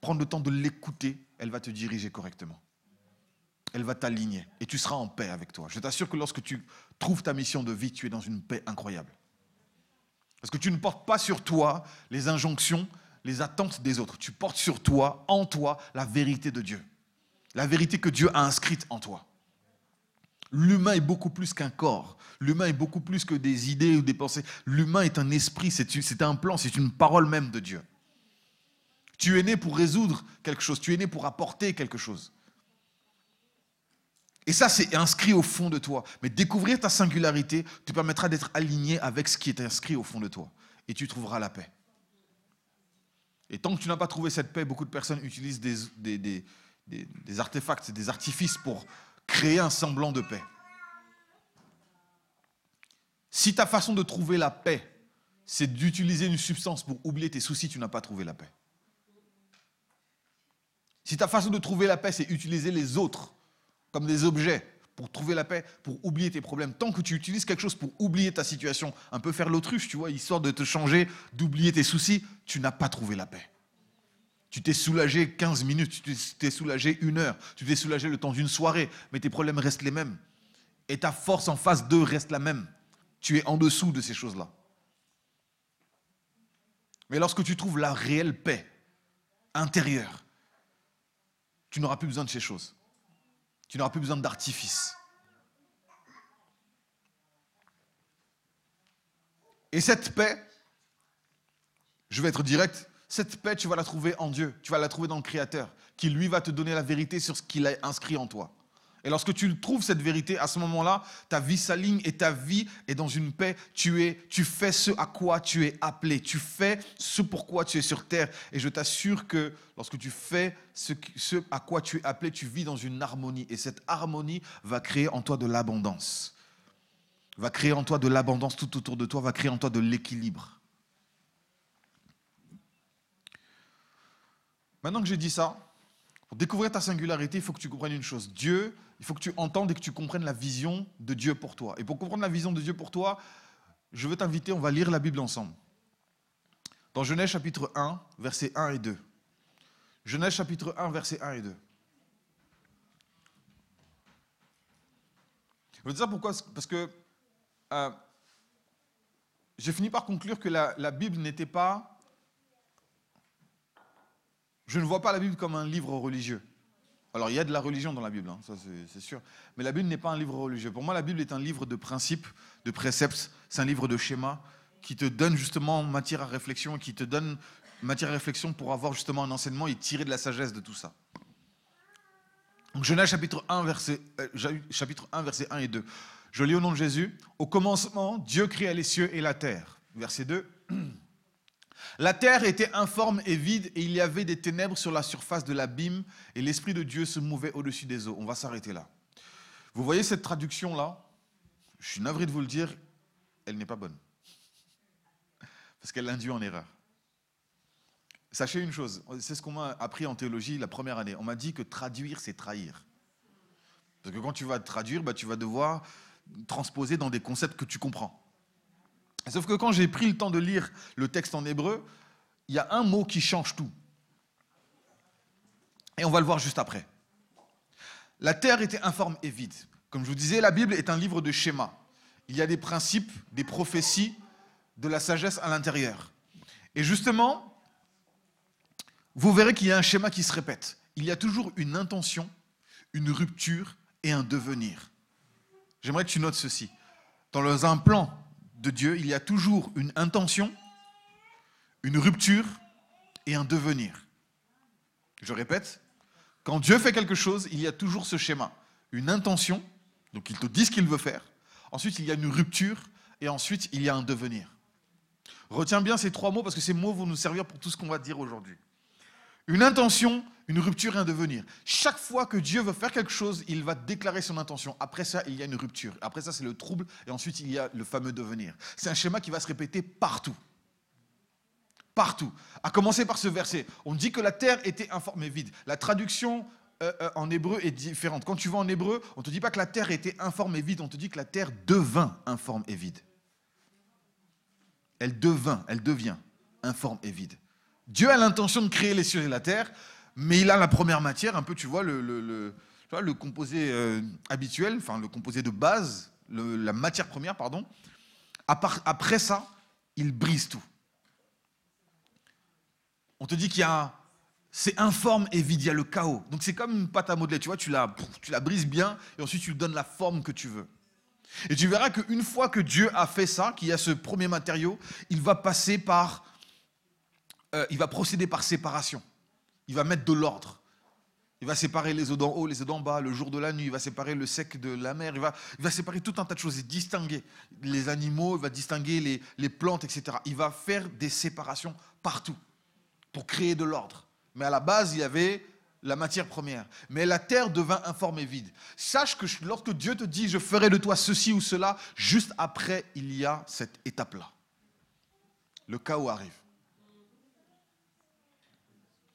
prendre le temps de l'écouter, elle va te diriger correctement. Elle va t'aligner et tu seras en paix avec toi. Je t'assure que lorsque tu trouves ta mission de vie, tu es dans une paix incroyable. Parce que tu ne portes pas sur toi les injonctions, les attentes des autres. Tu portes sur toi, en toi, la vérité de Dieu. La vérité que Dieu a inscrite en toi. L'humain est beaucoup plus qu'un corps. L'humain est beaucoup plus que des idées ou des pensées. L'humain est un esprit, c'est un plan, c'est une parole même de Dieu. Tu es né pour résoudre quelque chose, tu es né pour apporter quelque chose. Et ça, c'est inscrit au fond de toi. Mais découvrir ta singularité te permettra d'être aligné avec ce qui est inscrit au fond de toi. Et tu trouveras la paix. Et tant que tu n'as pas trouvé cette paix, beaucoup de personnes utilisent des, artefacts, des artifices pour créer un semblant de paix. Si ta façon de trouver la paix, c'est d'utiliser une substance pour oublier tes soucis, tu n'as pas trouvé la paix. Si ta façon de trouver la paix, c'est utiliser les autres comme des objets pour trouver la paix, pour oublier tes problèmes, tant que tu utilises quelque chose pour oublier ta situation, un peu faire l'autruche, tu vois, histoire de te changer, d'oublier tes soucis, tu n'as pas trouvé la paix. Tu t'es soulagé 15 minutes, tu t'es soulagé une heure, tu t'es soulagé le temps d'une soirée, mais tes problèmes restent les mêmes. Et ta force en face d'eux reste la même. Tu es en dessous de ces choses-là. Mais lorsque tu trouves la réelle paix intérieure, tu n'auras plus besoin de ces choses. Tu n'auras plus besoin d'artifice. Et cette paix, je vais être direct, cette paix, tu vas la trouver en Dieu, tu vas la trouver dans le Créateur, qui lui va te donner la vérité sur ce qu'il a inscrit en toi. Et lorsque tu trouves cette vérité, à ce moment-là, ta vie s'aligne et ta vie est dans une paix. Tu, es, tu fais ce à quoi tu es appelé. Tu fais ce pourquoi tu es sur terre. Et je t'assure que lorsque tu fais ce, ce à quoi tu es appelé, tu vis dans une harmonie. Et cette harmonie va créer en toi de l'abondance. Va créer en toi de l'abondance tout autour de toi, va créer en toi de l'équilibre. Maintenant que j'ai dit ça, pour découvrir ta singularité, il faut que tu comprennes une chose. Dieu, il faut que tu entendes et que tu comprennes la vision de Dieu pour toi. Et pour comprendre la vision de Dieu pour toi, je veux t'inviter, on va lire la Bible ensemble. Dans Genèse chapitre 1, versets 1 et 2. Genèse chapitre 1, versets 1 et 2. Je veux dire pourquoi? Parce que euh, j'ai fini par conclure que la Bible n'était pas je ne vois pas la Bible comme un livre religieux. Alors il y a de la religion dans la Bible, hein, ça c'est sûr. Mais la Bible n'est pas un livre religieux. Pour moi, la Bible est un livre de principes, de préceptes. C'est un livre de schémas qui te donne justement matière à réflexion, qui te donne matière à réflexion pour avoir justement un enseignement et tirer de la sagesse de tout ça. Donc Genèse chapitre 1, verset, euh, chapitre 1, verset 1 et 2. Je lis au nom de Jésus. Au commencement, Dieu créa les cieux et la terre. Verset 2. La terre était informe et vide et il y avait des ténèbres sur la surface de l'abîme et l'Esprit de Dieu se mouvait au-dessus des eaux. On va s'arrêter là. Vous voyez cette traduction-là? Je suis navré de vous le dire, elle n'est pas bonne. Parce qu'elle l'induit en erreur. Sachez une chose, c'est ce qu'on m'a appris en théologie la première année. On m'a dit que traduire, c'est trahir. Parce que quand tu vas traduire, bah, tu vas devoir transposer dans des concepts que tu comprends. Sauf que quand j'ai pris le temps de lire le texte en hébreu, il y a un mot qui change tout. Et on va le voir juste après. La terre était informe et vide. Comme je vous disais, la Bible est un livre de schémas. Il y a des principes, des prophéties, de la sagesse à l'intérieur. Et justement, vous verrez qu'il y a un schéma qui se répète. Il y a toujours une intention, une rupture et un devenir. J'aimerais que tu notes ceci. Dans un plan de Dieu, il y a toujours une intention, une rupture et un devenir. Je répète, quand Dieu fait quelque chose, il y a toujours ce schéma. Une intention, donc il te dit ce qu'il veut faire. Ensuite, il y a une rupture et ensuite, il y a un devenir. Retiens bien ces trois mots parce que ces mots vont nous servir pour tout ce qu'on va dire aujourd'hui. Une intention, une rupture et un devenir. Chaque fois que Dieu veut faire quelque chose, il va déclarer son intention. Après ça, il y a une rupture. Après ça, c'est le trouble. Et ensuite, il y a le fameux devenir. C'est un schéma qui va se répéter partout. Partout. À commencer par ce verset. On dit que la terre était informe et vide. La traduction euh, euh, en hébreu est différente. Quand tu vas en hébreu, on ne te dit pas que la terre était informe et vide. On te dit que la terre devint informe et vide. Elle devint, elle devient informe et vide. Dieu a l'intention de créer les cieux et la terre, mais il a la première matière, un peu, tu vois, le, composé euh, habituel, enfin le composé de base, la matière première, pardon. Après ça, il brise tout. On te dit qu'il y a c'est informe et vide, il y a le chaos. Donc c'est comme une pâte à modeler, tu vois, tu la, tu la brises bien et ensuite tu lui donnes la forme que tu veux. Et tu verras qu'une fois que Dieu a fait ça, qu'il y a ce premier matériau, il va passer par euh, il va procéder par séparation. Il va mettre de l'ordre. Il va séparer les eaux d'en haut, les eaux d'en bas, le jour de la nuit, il va séparer le sec de la mer, il va, il séparer tout un tas de choses, et distinguer les animaux, il va distinguer les, les plantes, etc. Il va faire des séparations partout pour créer de l'ordre. Mais à la base, il y avait la matière première. Mais la terre devint informe et vide. Sache que lorsque Dieu te dit, je ferai de toi ceci ou cela, juste après, il y a cette étape-là. Le chaos arrive.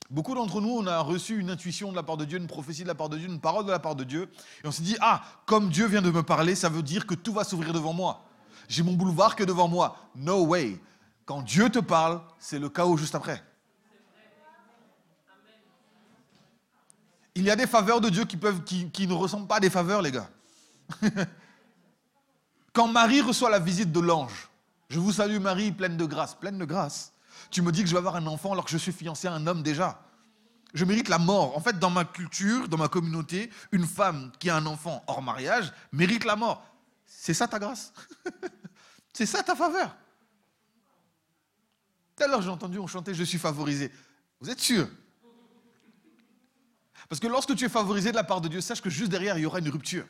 Beaucoup d'entre nous, on a reçu une intuition de la part de Dieu, une prophétie de la part de Dieu, une parole de la part de Dieu. Et on s'est dit, ah, comme Dieu vient de me parler, ça veut dire que tout va s'ouvrir devant moi. J'ai mon boulevard que devant moi. No way. Quand Dieu te parle, c'est le chaos juste après. Il y a des faveurs de Dieu qui, qui ne ressemblent pas à des faveurs, les gars. Quand Marie reçoit la visite de l'ange, je vous salue Marie, pleine de grâce, pleine de grâce. Tu me dis que je vais avoir un enfant alors que je suis fiancé à un homme déjà. Je mérite la mort. En fait, dans ma culture, dans ma communauté, une femme qui a un enfant hors mariage mérite la mort. C'est ça ta grâce C'est ça ta faveur Tout à l'heure, j'ai entendu on chantait Je suis favorisé. Vous êtes sûr Parce que lorsque tu es favorisé de la part de Dieu, sache que juste derrière, il y aura une rupture.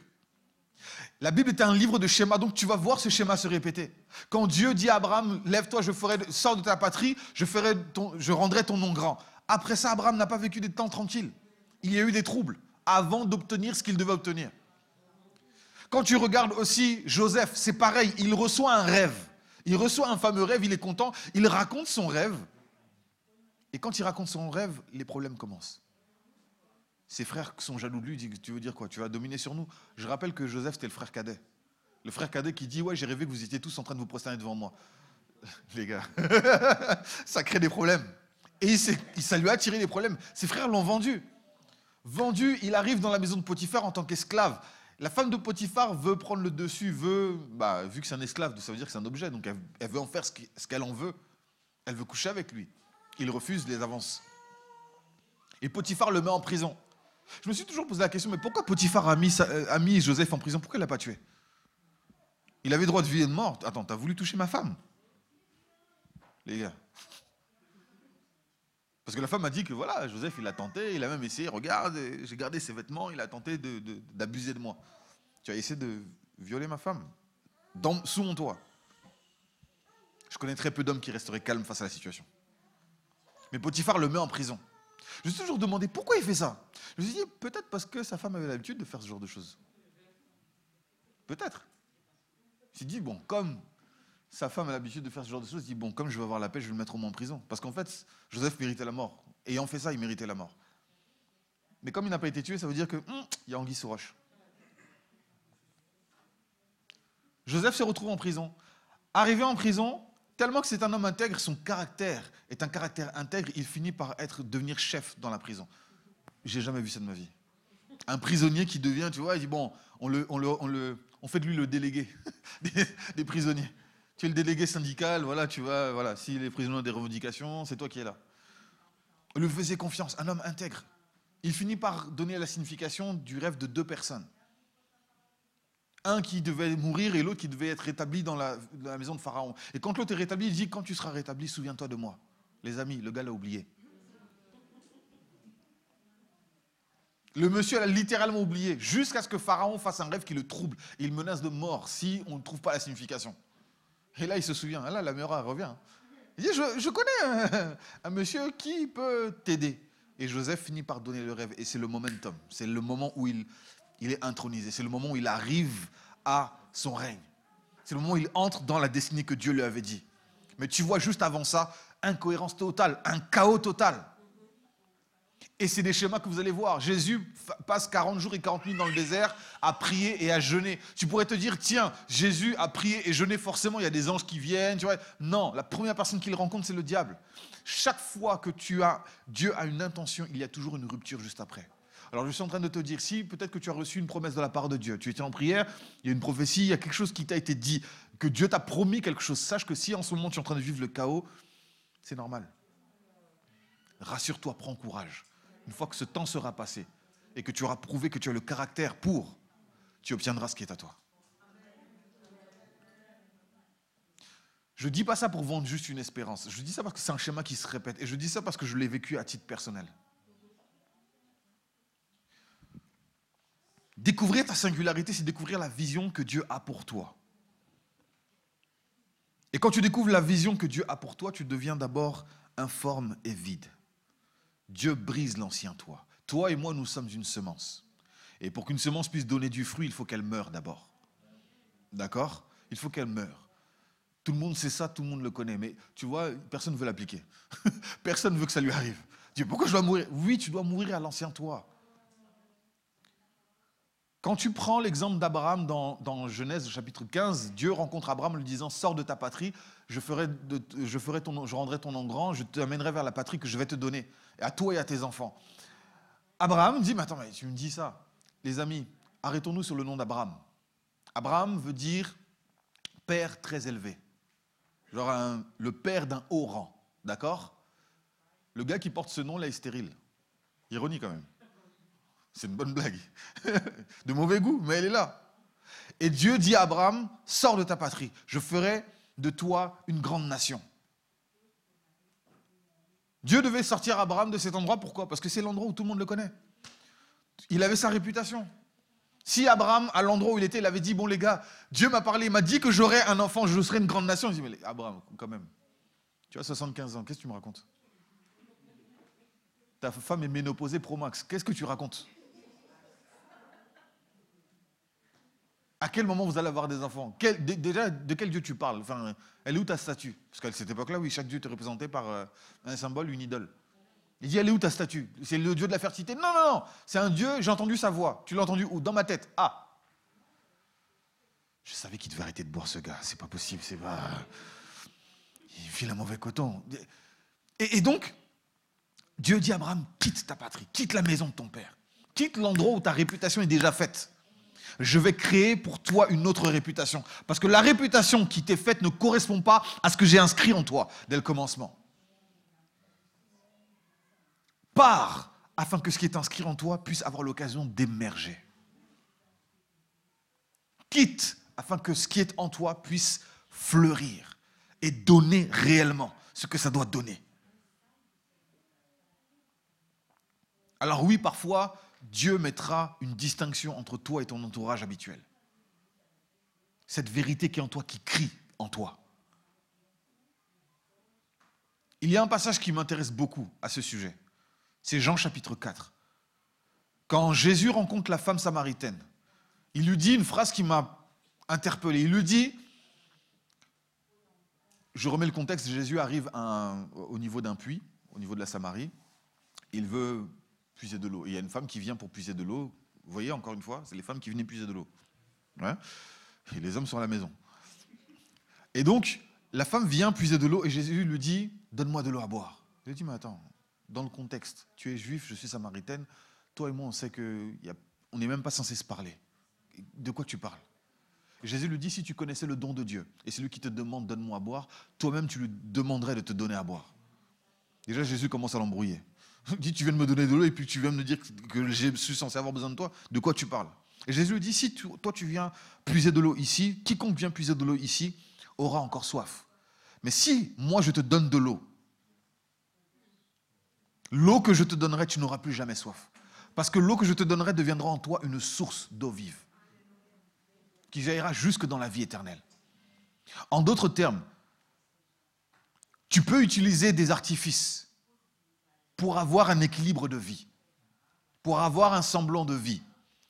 La Bible est un livre de schémas, donc tu vas voir ce schéma se répéter. Quand Dieu dit à Abraham, lève-toi, je ferai, sors de ta patrie, je, je rendrai ton nom grand. Après ça, Abraham n'a pas vécu des temps tranquilles. Il y a eu des troubles avant d'obtenir ce qu'il devait obtenir. Quand tu regardes aussi Joseph, c'est pareil, il reçoit un rêve. Il reçoit un fameux rêve, il est content, il raconte son rêve. Et quand il raconte son rêve, les problèmes commencent. Ses frères sont jaloux de lui, disent Tu veux dire quoi Tu vas dominer sur nous Je rappelle que Joseph, c'était le frère cadet. Le frère cadet qui dit Ouais, j'ai rêvé que vous étiez tous en train de vous prosterner devant moi. Les gars, ça crée des problèmes. Et ça lui a attiré des problèmes. Ses frères l'ont vendu. Vendu, il arrive dans la maison de Potiphar en tant qu'esclave. La femme de Potiphar veut prendre le dessus, veut, bah, vu que c'est un esclave, ça veut dire que c'est un objet, donc elle, veut en faire ce qu'elle en veut. Elle veut coucher avec lui. Il refuse les avances. Et Potiphar le met en prison. Je me suis toujours posé la question, mais pourquoi Potiphar a mis, euh, Joseph en prison? Pourquoi il l'a pas tué? Il avait droit de vie et de mort. Attends, t'as voulu toucher ma femme? Les gars. Parce que la femme a dit que voilà, Joseph, il a tenté, il a même essayé, regarde, j'ai gardé ses vêtements, il a tenté d'abuser de, moi. Tu as essayé de violer ma femme, sous mon toit. Je connais très peu d'hommes qui resteraient calmes face à la situation. Mais Potiphar le met en prison. Je me suis toujours demandé pourquoi il fait ça. Je me suis dit, peut-être parce que sa femme avait l'habitude de faire ce genre de choses. Peut-être. Il s'est dit, bon, comme sa femme a l'habitude de faire ce genre de choses, il dit, bon, comme je vais avoir la paix, je vais le mettre au moins en prison. Parce qu'en fait, Joseph méritait la mort. Ayant fait ça, il méritait la mort. Mais comme il n'a pas été tué, ça veut dire qu'il hum, y a Anguille sous roche. Joseph se retrouve en prison. Arrivé en prison, tellement que c'est un homme intègre, son caractère est un caractère intègre, il finit par être devenir chef dans la prison. J'ai jamais vu ça de ma vie. Un prisonnier qui devient, tu vois, il dit bon, on, le, on, le, on, le, on fait de lui le délégué des, prisonniers. Tu es le délégué syndical, voilà, tu vois, voilà, si les prisonniers ont des revendications, c'est toi qui es là. On lui faisait confiance, un homme intègre. Il finit par donner la signification du rêve de deux personnes un qui devait mourir et l'autre qui devait être rétabli dans la, maison de Pharaon. Et quand l'autre est rétabli, il dit, quand tu seras rétabli, souviens-toi de moi. Les amis, le gars l'a oublié. Le monsieur l'a littéralement oublié, jusqu'à ce que Pharaon fasse un rêve qui le trouble. Il menace de mort si on ne trouve pas la signification. Et là, il se souvient. Là, la meilleure revient. Il dit, je, connais un, monsieur qui peut t'aider. Et Joseph finit par donner le rêve. Et c'est le momentum. C'est le moment où il, il est intronisé. C'est le moment où il arrive à son règne. C'est le moment où il entre dans la destinée que Dieu lui avait dit. Mais tu vois juste avant ça, incohérence totale, un chaos total. Et c'est des schémas que vous allez voir. Jésus passe 40 jours et 40 nuits dans le désert à prier et à jeûner. Tu pourrais te dire, tiens, Jésus a prié et jeûné, forcément, il y a des anges qui viennent. Tu vois. Non, la première personne qu'il rencontre, c'est le diable. Chaque fois que tu as, Dieu a une intention, il y a toujours une rupture juste après. Alors je suis en train de te dire, si peut-être que tu as reçu une promesse de la part de Dieu, tu étais en prière, il y a une prophétie, il y a quelque chose qui t'a été dit, que Dieu t'a promis quelque chose, sache que si en ce moment tu es en train de vivre le chaos, c'est normal. Rassure-toi, prends courage. Une fois que ce temps sera passé et que tu auras prouvé que tu as le caractère pour, tu obtiendras ce qui est à toi. Je ne dis pas ça pour vendre juste une espérance. Je dis ça parce que c'est un schéma qui se répète. Et je dis ça parce que je l'ai vécu à titre personnel. Découvrir ta singularité, c'est découvrir la vision que Dieu a pour toi. Et quand tu découvres la vision que Dieu a pour toi, tu deviens d'abord informe et vide. Dieu brise l'ancien toi. Toi et moi, nous sommes une semence. Et pour qu'une semence puisse donner du fruit, il faut qu'elle meure d'abord. D'accord? Il faut qu'elle meure. Tout le monde sait ça, tout le monde le connaît, mais tu vois, personne ne veut l'appliquer. personne ne veut que ça lui arrive. Dieu, pourquoi je dois mourir? Oui, tu dois mourir à l'ancien toi. Quand tu prends l'exemple d'Abraham dans, Genèse chapitre 15, Dieu rencontre Abraham en lui disant Sors de ta patrie, je, rendrai ton nom grand, je t'amènerai vers la patrie que je vais te donner, à toi et à tes enfants. Abraham dit Mais attends, mais tu me dis ça. Les amis, arrêtons-nous sur le nom d'Abraham. Abraham veut dire père très élevé, genre le père d'un haut rang, d'accord? Le gars qui porte ce nom là est stérile. Ironie quand même. C'est une bonne blague. de mauvais goût, mais elle est là. Et Dieu dit à Abraham, sors de ta patrie, je ferai de toi une grande nation. Dieu devait sortir Abraham de cet endroit, pourquoi? Parce que c'est l'endroit où tout le monde le connaît. Il avait sa réputation. Si Abraham, à l'endroit où il était, il avait dit, bon les gars, Dieu m'a parlé, il m'a dit que j'aurais un enfant, je serai une grande nation. Je dis, mais Abraham, quand même, tu as 75 ans, qu'est-ce que tu me racontes? Ta femme est ménopausée pro max, qu'est-ce que tu racontes? À quel moment vous allez avoir des enfants Déjà, de quel Dieu tu parles enfin, Elle est où ta statue Parce qu'à cette époque-là, oui, chaque Dieu était représenté par euh, un symbole, une idole. Il dit, elle est où ta statue C'est le Dieu de la fertilité Non, non, non, c'est un Dieu, j'ai entendu sa voix. Tu l'as entendu où Dans ma tête. Ah Je savais qu'il devait arrêter de boire ce gars, c'est pas possible, c'est pas... Il file un mauvais coton. Et, et donc, Dieu dit à Abraham, quitte ta patrie, quitte la maison de ton père, quitte l'endroit où ta réputation est déjà faite je vais créer pour toi une autre réputation. Parce que la réputation qui t'est faite ne correspond pas à ce que j'ai inscrit en toi dès le commencement. Pars afin que ce qui est inscrit en toi puisse avoir l'occasion d'émerger. Quitte afin que ce qui est en toi puisse fleurir et donner réellement ce que ça doit donner. Alors oui, parfois, Dieu mettra une distinction entre toi et ton entourage habituel. Cette vérité qui est en toi, qui crie en toi. Il y a un passage qui m'intéresse beaucoup à ce sujet. C'est Jean chapitre 4. Quand Jésus rencontre la femme samaritaine, il lui dit une phrase qui m'a interpellé. Il lui dit, je remets le contexte, Jésus arrive au niveau d'un puits, au niveau de la Samarie. Il veut puiser de l'eau. il y a une femme qui vient pour puiser de l'eau. Vous voyez, encore une fois, c'est les femmes qui venaient puiser de l'eau. Et les hommes sont à la maison. Et donc, la femme vient puiser de l'eau et Jésus lui dit Donne-moi de l'eau à boire. Lui dis Mais attends, dans le contexte, tu es juif, je suis samaritaine, toi et moi, on sait qu'on n'est même pas censé se parler. De quoi tu parles? Jésus lui dit Si tu connaissais le don de Dieu et c'est lui qui te demande Donne-moi à boire, toi-même tu lui demanderais de te donner à boire. Déjà, Jésus commence à l'embrouiller. Dit Tu viens de me donner de l'eau et puis tu viens me dire que je suis censé avoir besoin de toi. De quoi tu parles? Et Jésus dit Si toi tu viens puiser de l'eau ici, quiconque vient puiser de l'eau ici aura encore soif. Mais si moi je te donne de l'eau, l'eau que je te donnerai, tu n'auras plus jamais soif. Parce que l'eau que je te donnerai deviendra en toi une source d'eau vive, qui jaillira jusque dans la vie éternelle. En d'autres termes, tu peux utiliser des artifices pour avoir un équilibre de vie, pour avoir un semblant de vie,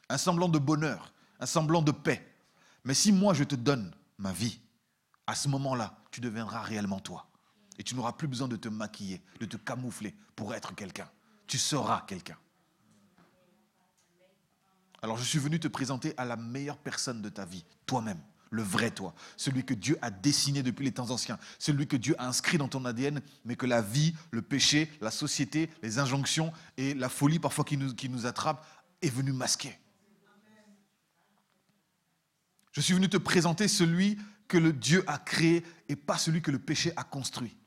un semblant de bonheur, un semblant de paix. Mais si moi je te donne ma vie, à ce moment-là, tu deviendras réellement toi. Et tu n'auras plus besoin de te maquiller, de te camoufler pour être quelqu'un. Tu seras quelqu'un. Alors je suis venu te présenter à la meilleure personne de ta vie, toi-même, le vrai toi, celui que Dieu a dessiné depuis les temps anciens, celui que Dieu a inscrit dans ton ADN, mais que la vie, le péché, la société, les injonctions et la folie parfois qui nous, qui nous attrape est venu masquer. Je suis venu te présenter celui que le Dieu a créé et pas celui que le péché a construit.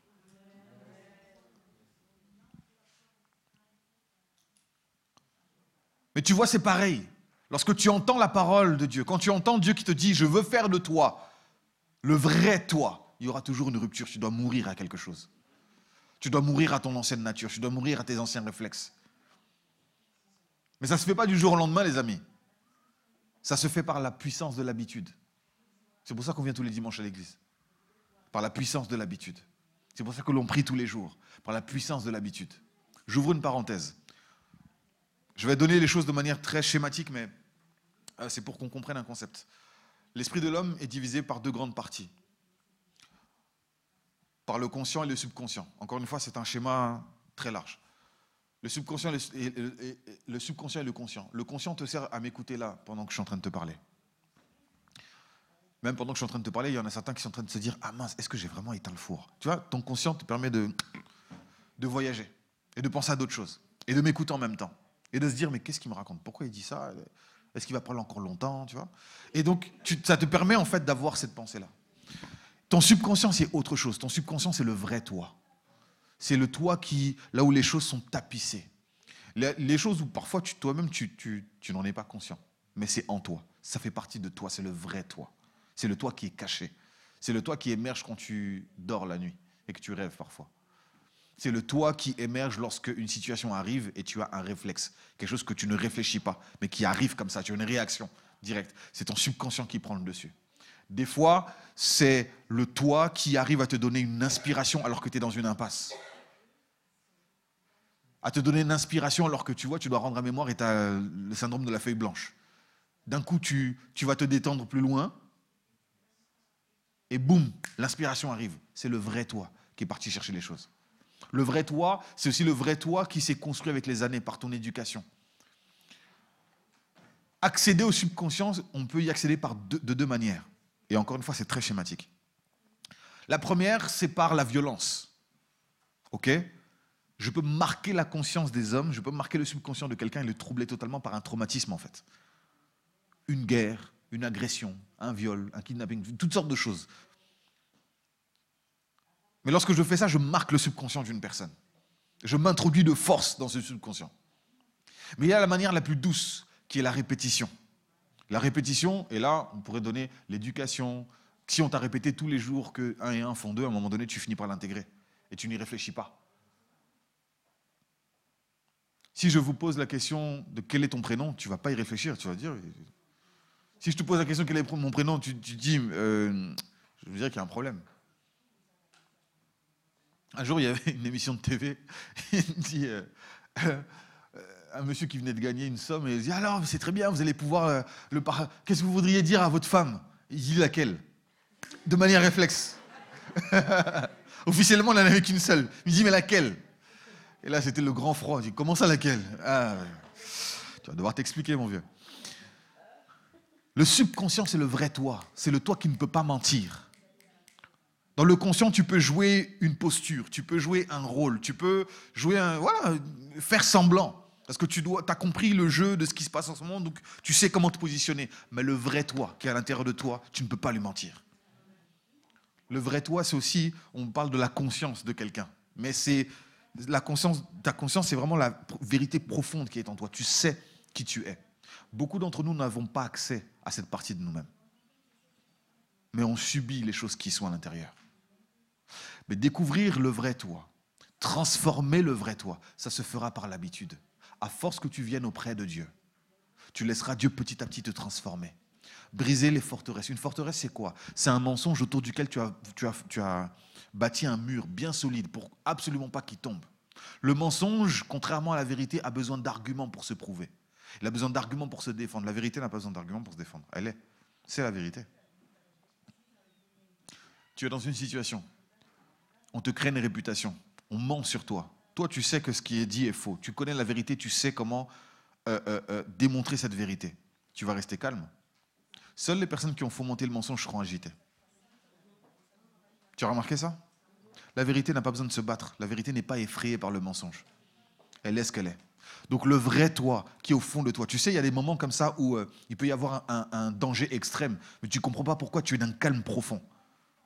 Mais tu vois, c'est pareil. Lorsque tu entends la parole de Dieu, quand tu entends Dieu qui te dit, je veux faire de toi le vrai toi, il y aura toujours une rupture. Tu dois mourir à quelque chose. Tu dois mourir à ton ancienne nature. Tu dois mourir à tes anciens réflexes. Mais ça ne se fait pas du jour au lendemain, les amis. Ça se fait par la puissance de l'habitude. C'est pour ça qu'on vient tous les dimanches à l'église. Par la puissance de l'habitude. C'est pour ça que l'on prie tous les jours. Par la puissance de l'habitude. J'ouvre une parenthèse. Je vais donner les choses de manière très schématique, mais c'est pour qu'on comprenne un concept. L'esprit de l'homme est divisé par deux grandes parties. Par le conscient et le subconscient. Encore une fois, c'est un schéma très large. Le subconscient, et le subconscient et le conscient. Le conscient te sert à m'écouter là pendant que je suis en train de te parler. Même pendant que je suis en train de te parler, il y en a certains qui sont en train de se dire Ah mince, est-ce que j'ai vraiment éteint le four? Tu vois, ton conscient te permet de, de voyager et de penser à d'autres choses et de m'écouter en même temps et de se dire Mais qu'est-ce qu'il me raconte? Pourquoi il dit ça? Est-ce qu'il va parler encore longtemps tu vois? Et donc, ça te permet en fait d'avoir cette pensée-là. Ton subconscient, c'est autre chose. Ton subconscient, c'est le vrai toi. C'est le toi qui, là où les choses sont tapissées. Les, choses où parfois toi-même, tu, tu, tu n'en es pas conscient. Mais c'est en toi. Ça fait partie de toi. C'est le vrai toi. C'est le toi qui est caché. C'est le toi qui émerge quand tu dors la nuit et que tu rêves parfois. C'est le toi qui émerge lorsque une situation arrive et tu as un réflexe, quelque chose que tu ne réfléchis pas, mais qui arrive comme ça, tu as une réaction directe. C'est ton subconscient qui prend le dessus. Des fois, c'est le toi qui arrive à te donner une inspiration alors que tu es dans une impasse. À te donner une inspiration alors que tu vois, tu dois rendre à mémoire et tu as le syndrome de la feuille blanche. D'un coup, tu, tu vas te détendre plus loin et boum, l'inspiration arrive. C'est le vrai toi qui est parti chercher les choses. Le vrai toi, c'est aussi le vrai toi qui s'est construit avec les années par ton éducation. Accéder au subconscient, on peut y accéder par de deux manières. Et encore une fois, c'est très schématique. La première, c'est par la violence. OK? Je peux marquer la conscience des hommes, je peux marquer le subconscient de quelqu'un et le troubler totalement par un traumatisme, en fait. Une guerre, une agression, un viol, un kidnapping, toutes sortes de choses. Mais lorsque je fais ça, je marque le subconscient d'une personne. Je m'introduis de force dans ce subconscient. Mais il y a la manière la plus douce, qui est la répétition. La répétition, et là, on pourrait donner l'éducation. Si on t'a répété tous les jours que 1 et 1 font 2, à un moment donné, tu finis par l'intégrer. Et tu n'y réfléchis pas. Si je vous pose la question de quel est ton prénom, tu ne vas pas y réfléchir, tu vas dire. Si je te pose la question quel est mon prénom, tu, dis, euh, je veux dire qu'il y a un problème. Un jour, il y avait une émission de TV, il dit, euh, euh, un monsieur qui venait de gagner une somme, et il dit, alors, c'est très bien, vous allez pouvoir, le qu'est-ce que vous voudriez dire à votre femme? Il dit laquelle? De manière réflexe. Officiellement, il n'en avait qu'une seule. Il dit, mais laquelle? Et là, c'était le grand froid. Il dit, comment ça laquelle? Ah, Tu vas devoir t'expliquer, mon vieux. Le subconscient, c'est le vrai toi. C'est le toi qui ne peut pas mentir. Dans le conscient, tu peux jouer une posture, tu peux jouer un rôle, tu peux jouer un. Voilà, faire semblant. Parce que tu dois, as compris le jeu de ce qui se passe en ce moment, donc tu sais comment te positionner. Mais le vrai toi, qui est à l'intérieur de toi, tu ne peux pas lui mentir. Le vrai toi, c'est aussi, on parle de la conscience de quelqu'un. Mais c'est la conscience, ta conscience, c'est vraiment la vérité profonde qui est en toi. Tu sais qui tu es. Beaucoup d'entre nous n'avons pas accès à cette partie de nous-mêmes. Mais on subit les choses qui sont à l'intérieur. Mais découvrir le vrai toi, transformer le vrai toi, ça se fera par l'habitude. À force que tu viennes auprès de Dieu, tu laisseras Dieu petit à petit te transformer. Briser les forteresses. Une forteresse, c'est quoi? C'est un mensonge autour duquel tu as, tu, as, tu as bâti un mur bien solide pour absolument pas qu'il tombe. Le mensonge, contrairement à la vérité, a besoin d'arguments pour se prouver. Il a besoin d'arguments pour se défendre. La vérité n'a pas besoin d'arguments pour se défendre. Elle est. C'est la vérité. Tu es dans une situation. On te crée une réputation. On ment sur toi. Toi, tu sais que ce qui est dit est faux. Tu connais la vérité. Tu sais comment euh, euh, euh, démontrer cette vérité. Tu vas rester calme. Seules les personnes qui ont fomenté le mensonge seront agitées. Tu as remarqué ça? La vérité n'a pas besoin de se battre. La vérité n'est pas effrayée par le mensonge. Elle est ce qu'elle est. Donc le vrai toi qui est au fond de toi. Tu sais, il y a des moments comme ça où il peut y avoir un, danger extrême, mais tu ne comprends pas pourquoi tu es d'un calme profond.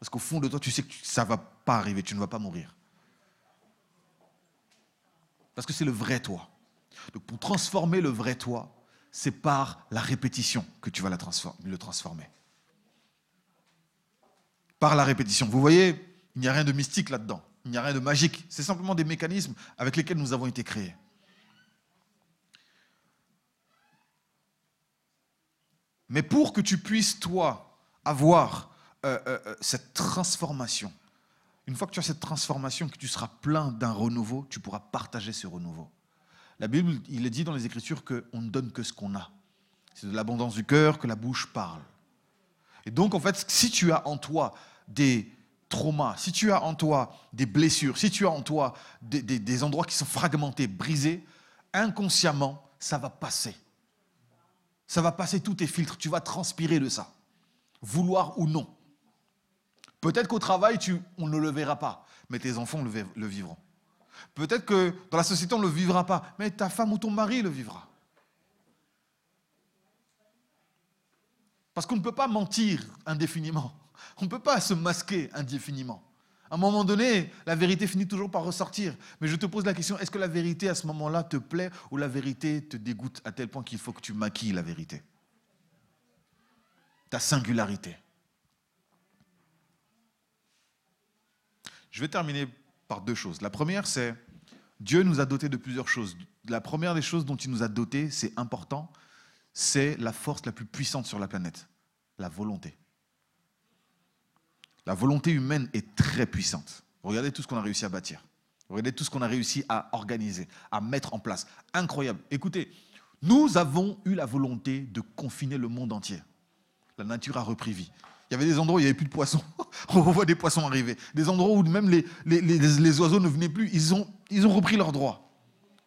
Parce qu'au fond de toi, tu sais que ça ne va pas arriver, tu ne vas pas mourir. Parce que c'est le vrai toi. Donc pour transformer le vrai toi, c'est par la répétition que tu vas le transformer. Par la répétition. Vous voyez, il n'y a rien de mystique là-dedans. Il n'y a rien de magique. C'est simplement des mécanismes avec lesquels nous avons été créés. Mais pour que tu puisses, toi, avoir euh, euh, euh, cette transformation, une fois que tu as cette transformation, que tu seras plein d'un renouveau, tu pourras partager ce renouveau. La Bible, il est dit dans les Écritures qu'on ne donne que ce qu'on a. C'est de l'abondance du cœur que la bouche parle. Et donc, en fait, si tu as en toi des traumas, si tu as en toi des blessures, si tu as en toi des, des endroits qui sont fragmentés, brisés, inconsciemment, ça va passer. Ça va passer tous tes filtres, tu vas transpirer de ça. Vouloir ou non. Peut-être qu'au travail, on ne le verra pas, mais tes enfants le, le vivront. Peut-être que dans la société, on ne le vivra pas, mais ta femme ou ton mari le vivra. Parce qu'on ne peut pas mentir indéfiniment. On ne peut pas se masquer indéfiniment. À un moment donné, la vérité finit toujours par ressortir. Mais je te pose la question, est-ce que la vérité à ce moment-là te plaît ou la vérité te dégoûte à tel point qu'il faut que tu maquilles la vérité? Ta singularité. Je vais terminer par deux choses. La première, c'est Dieu nous a dotés de plusieurs choses. La première des choses dont il nous a dotés, c'est important, c'est la force la plus puissante sur la planète, la volonté. La volonté humaine est très puissante. Regardez tout ce qu'on a réussi à bâtir. Regardez tout ce qu'on a réussi à organiser, à mettre en place. Incroyable. Écoutez, nous avons eu la volonté de confiner le monde entier. La nature a repris vie. Il y avait des endroits où il n'y avait plus de poissons. On voit des poissons arriver. Des endroits où même les, oiseaux ne venaient plus. Ils ont, repris leurs droits.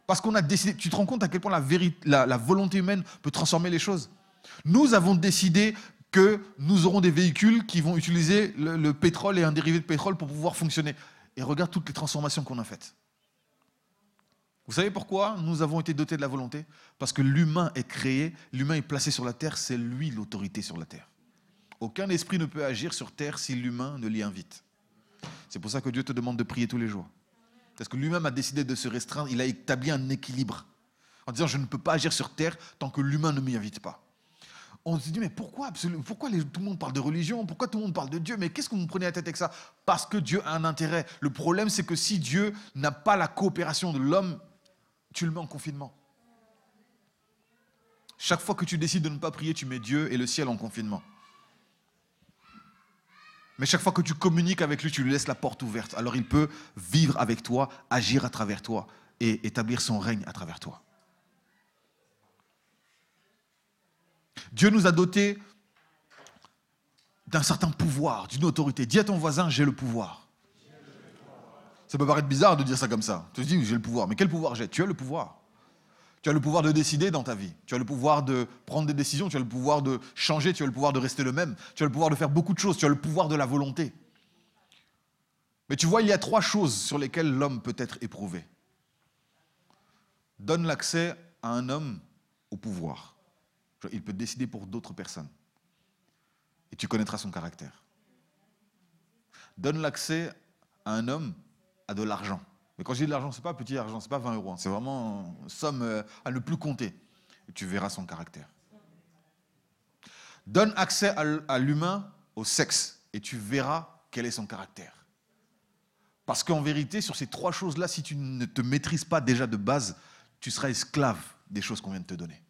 Parce qu'on a décidé. Tu te rends compte à quel point la volonté humaine peut transformer les choses? Nous avons décidé que nous aurons des véhicules qui vont utiliser le, pétrole et un dérivé de pétrole pour pouvoir fonctionner. Et regarde toutes les transformations qu'on a faites. Vous savez pourquoi nous avons été dotés de la volonté? Parce que l'humain est créé, l'humain est placé sur la terre, c'est lui l'autorité sur la terre. Aucun esprit ne peut agir sur terre si l'humain ne l'y invite. C'est pour ça que Dieu te demande de prier tous les jours. Parce que lui-même a décidé de se restreindre, il a établi un équilibre en disant je ne peux pas agir sur terre tant que l'humain ne m'y invite pas. On se dit mais pourquoi, pourquoi tout le monde parle de religion? Pourquoi tout le monde parle de Dieu? Mais qu'est-ce que vous me prenez la tête avec ça? Parce que Dieu a un intérêt. Le problème c'est que si Dieu n'a pas la coopération de l'homme, tu le mets en confinement. Chaque fois que tu décides de ne pas prier, tu mets Dieu et le ciel en confinement. Mais chaque fois que tu communiques avec lui, tu lui laisses la porte ouverte. Alors il peut vivre avec toi, agir à travers toi et établir son règne à travers toi. Dieu nous a dotés d'un certain pouvoir, d'une autorité. Dis à ton voisin, j'ai le pouvoir. Ça peut paraître bizarre de dire ça comme ça. Tu te dis, j'ai le pouvoir. Mais quel pouvoir j'ai? Tu as le pouvoir. Tu as le pouvoir de décider dans ta vie. Tu as le pouvoir de prendre des décisions. Tu as le pouvoir de changer. Tu as le pouvoir de rester le même. Tu as le pouvoir de faire beaucoup de choses. Tu as le pouvoir de la volonté. Mais tu vois, il y a trois choses sur lesquelles l'homme peut être éprouvé. Donne l'accès à un homme au pouvoir. Il peut décider pour d'autres personnes. Et tu connaîtras son caractère. Donne l'accès à un homme à de l'argent. Mais quand je dis de l'argent, ce n'est pas petit argent, ce n'est pas 20 euros, hein. c'est vraiment une somme euh, à ne plus compter. Et tu verras son caractère. Donne accès à l'humain au sexe et tu verras quel est son caractère. Parce qu'en vérité, sur ces trois choses-là, si tu ne te maîtrises pas déjà de base, tu seras esclave des choses qu'on vient de te donner.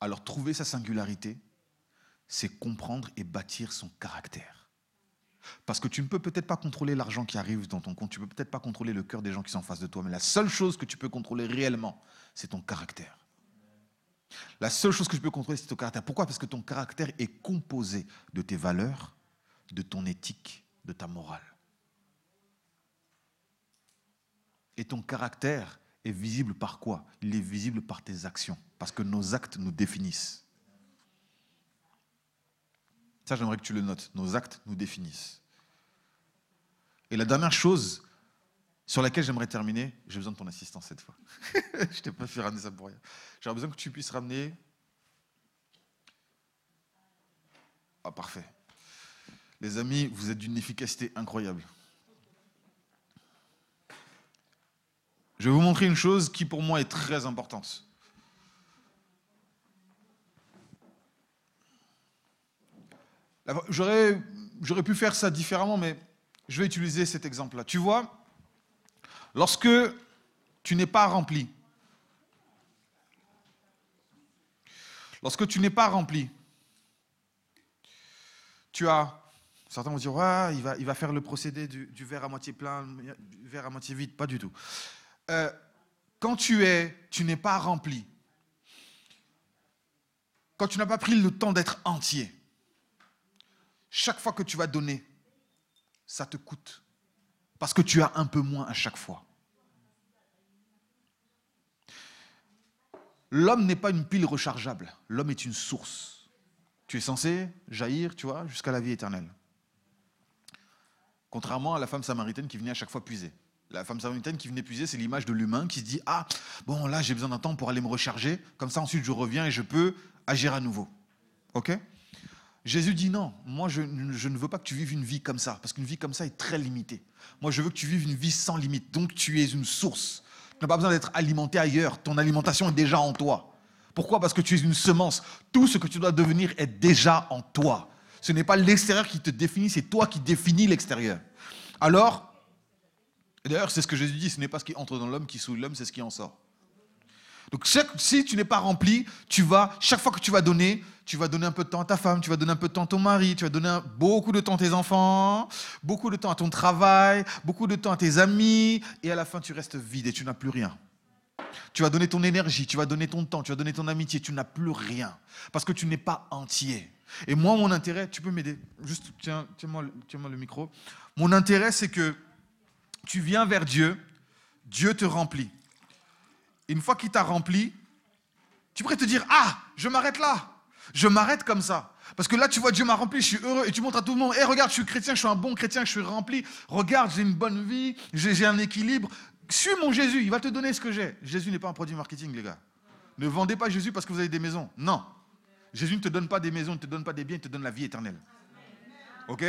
Alors trouver sa singularité, c'est comprendre et bâtir son caractère. Parce que tu ne peux peut-être pas contrôler l'argent qui arrive dans ton compte, tu ne peux peut-être pas contrôler le cœur des gens qui sont en face de toi, mais la seule chose que tu peux contrôler réellement, c'est ton caractère. La seule chose que tu peux contrôler, c'est ton caractère. Pourquoi? Parce que ton caractère est composé de tes valeurs, de ton éthique, de ta morale. Et ton caractère est visible par quoi? Il est visible par tes actions, parce que nos actes nous définissent. Ça, j'aimerais que tu le notes. Nos actes nous définissent. Et la dernière chose sur laquelle j'aimerais terminer, j'ai besoin de ton assistance cette fois. je t'ai pas fait ramener ça pour rien. J'aurais besoin que tu puisses ramener. Ah, parfait. Les amis, vous êtes d'une efficacité incroyable. Je vais vous montrer une chose qui pour moi est très importante. J'aurais, pu faire ça différemment, mais je vais utiliser cet exemple-là. Tu vois, lorsque tu n'es pas rempli, lorsque tu n'es pas rempli, tu as, certains vont dire, ouais, il va, il va faire le procédé du, verre à moitié plein, du verre à moitié vide, pas du tout. Euh, quand tu es, tu n'es pas rempli, quand tu n'as pas pris le temps d'être entier, chaque fois que tu vas donner, ça te coûte. Parce que tu as un peu moins à chaque fois. L'homme n'est pas une pile rechargeable. L'homme est une source. Tu es censé jaillir, tu vois, jusqu'à la vie éternelle. Contrairement à la femme samaritaine qui venait à chaque fois puiser. La femme samaritaine qui venait puiser, c'est l'image de l'humain qui se dit Ah, bon, là, j'ai besoin d'un temps pour aller me recharger. Comme ça, ensuite, je reviens et je peux agir à nouveau. OK? Jésus dit non, moi je, ne veux pas que tu vives une vie comme ça, parce qu'une vie comme ça est très limitée. Moi je veux que tu vives une vie sans limite, donc tu es une source. Tu n'as pas besoin d'être alimenté ailleurs, ton alimentation est déjà en toi. Pourquoi? Parce que tu es une semence. Tout ce que tu dois devenir est déjà en toi. Ce n'est pas l'extérieur qui te définit, c'est toi qui définis l'extérieur. Alors, d'ailleurs c'est ce que Jésus dit, ce n'est pas ce qui entre dans l'homme qui souille l'homme, c'est ce qui en sort. Donc si tu n'es pas rempli, tu vas, chaque fois que tu vas donner, tu vas donner un peu de temps à ta femme, tu vas donner un peu de temps à ton mari, tu vas donner beaucoup de temps à tes enfants, beaucoup de temps à ton travail, beaucoup de temps à tes amis, et à la fin tu restes vide et tu n'as plus rien. Tu vas donner ton énergie, tu vas donner ton temps, tu vas donner ton amitié, tu n'as plus rien, parce que tu n'es pas entier. Et moi, mon intérêt, tu peux m'aider, juste tiens, tiens-moi tiens le micro. Mon intérêt, c'est que tu viens vers Dieu, Dieu te remplit une fois qu'il t'a rempli, tu pourrais te dire Ah, je m'arrête là. Je m'arrête comme ça. Parce que là, tu vois, Dieu m'a rempli, je suis heureux. Et tu montres à tout le monde Hé, regarde, je suis chrétien, je suis un bon chrétien, je suis rempli. Regarde, j'ai une bonne vie, j'ai un équilibre. Suis mon Jésus, il va te donner ce que j'ai. Jésus n'est pas un produit marketing, les gars. Ne vendez pas Jésus parce que vous avez des maisons. Non. Jésus ne te donne pas des maisons, ne te donne pas des biens, il te donne la vie éternelle. OK?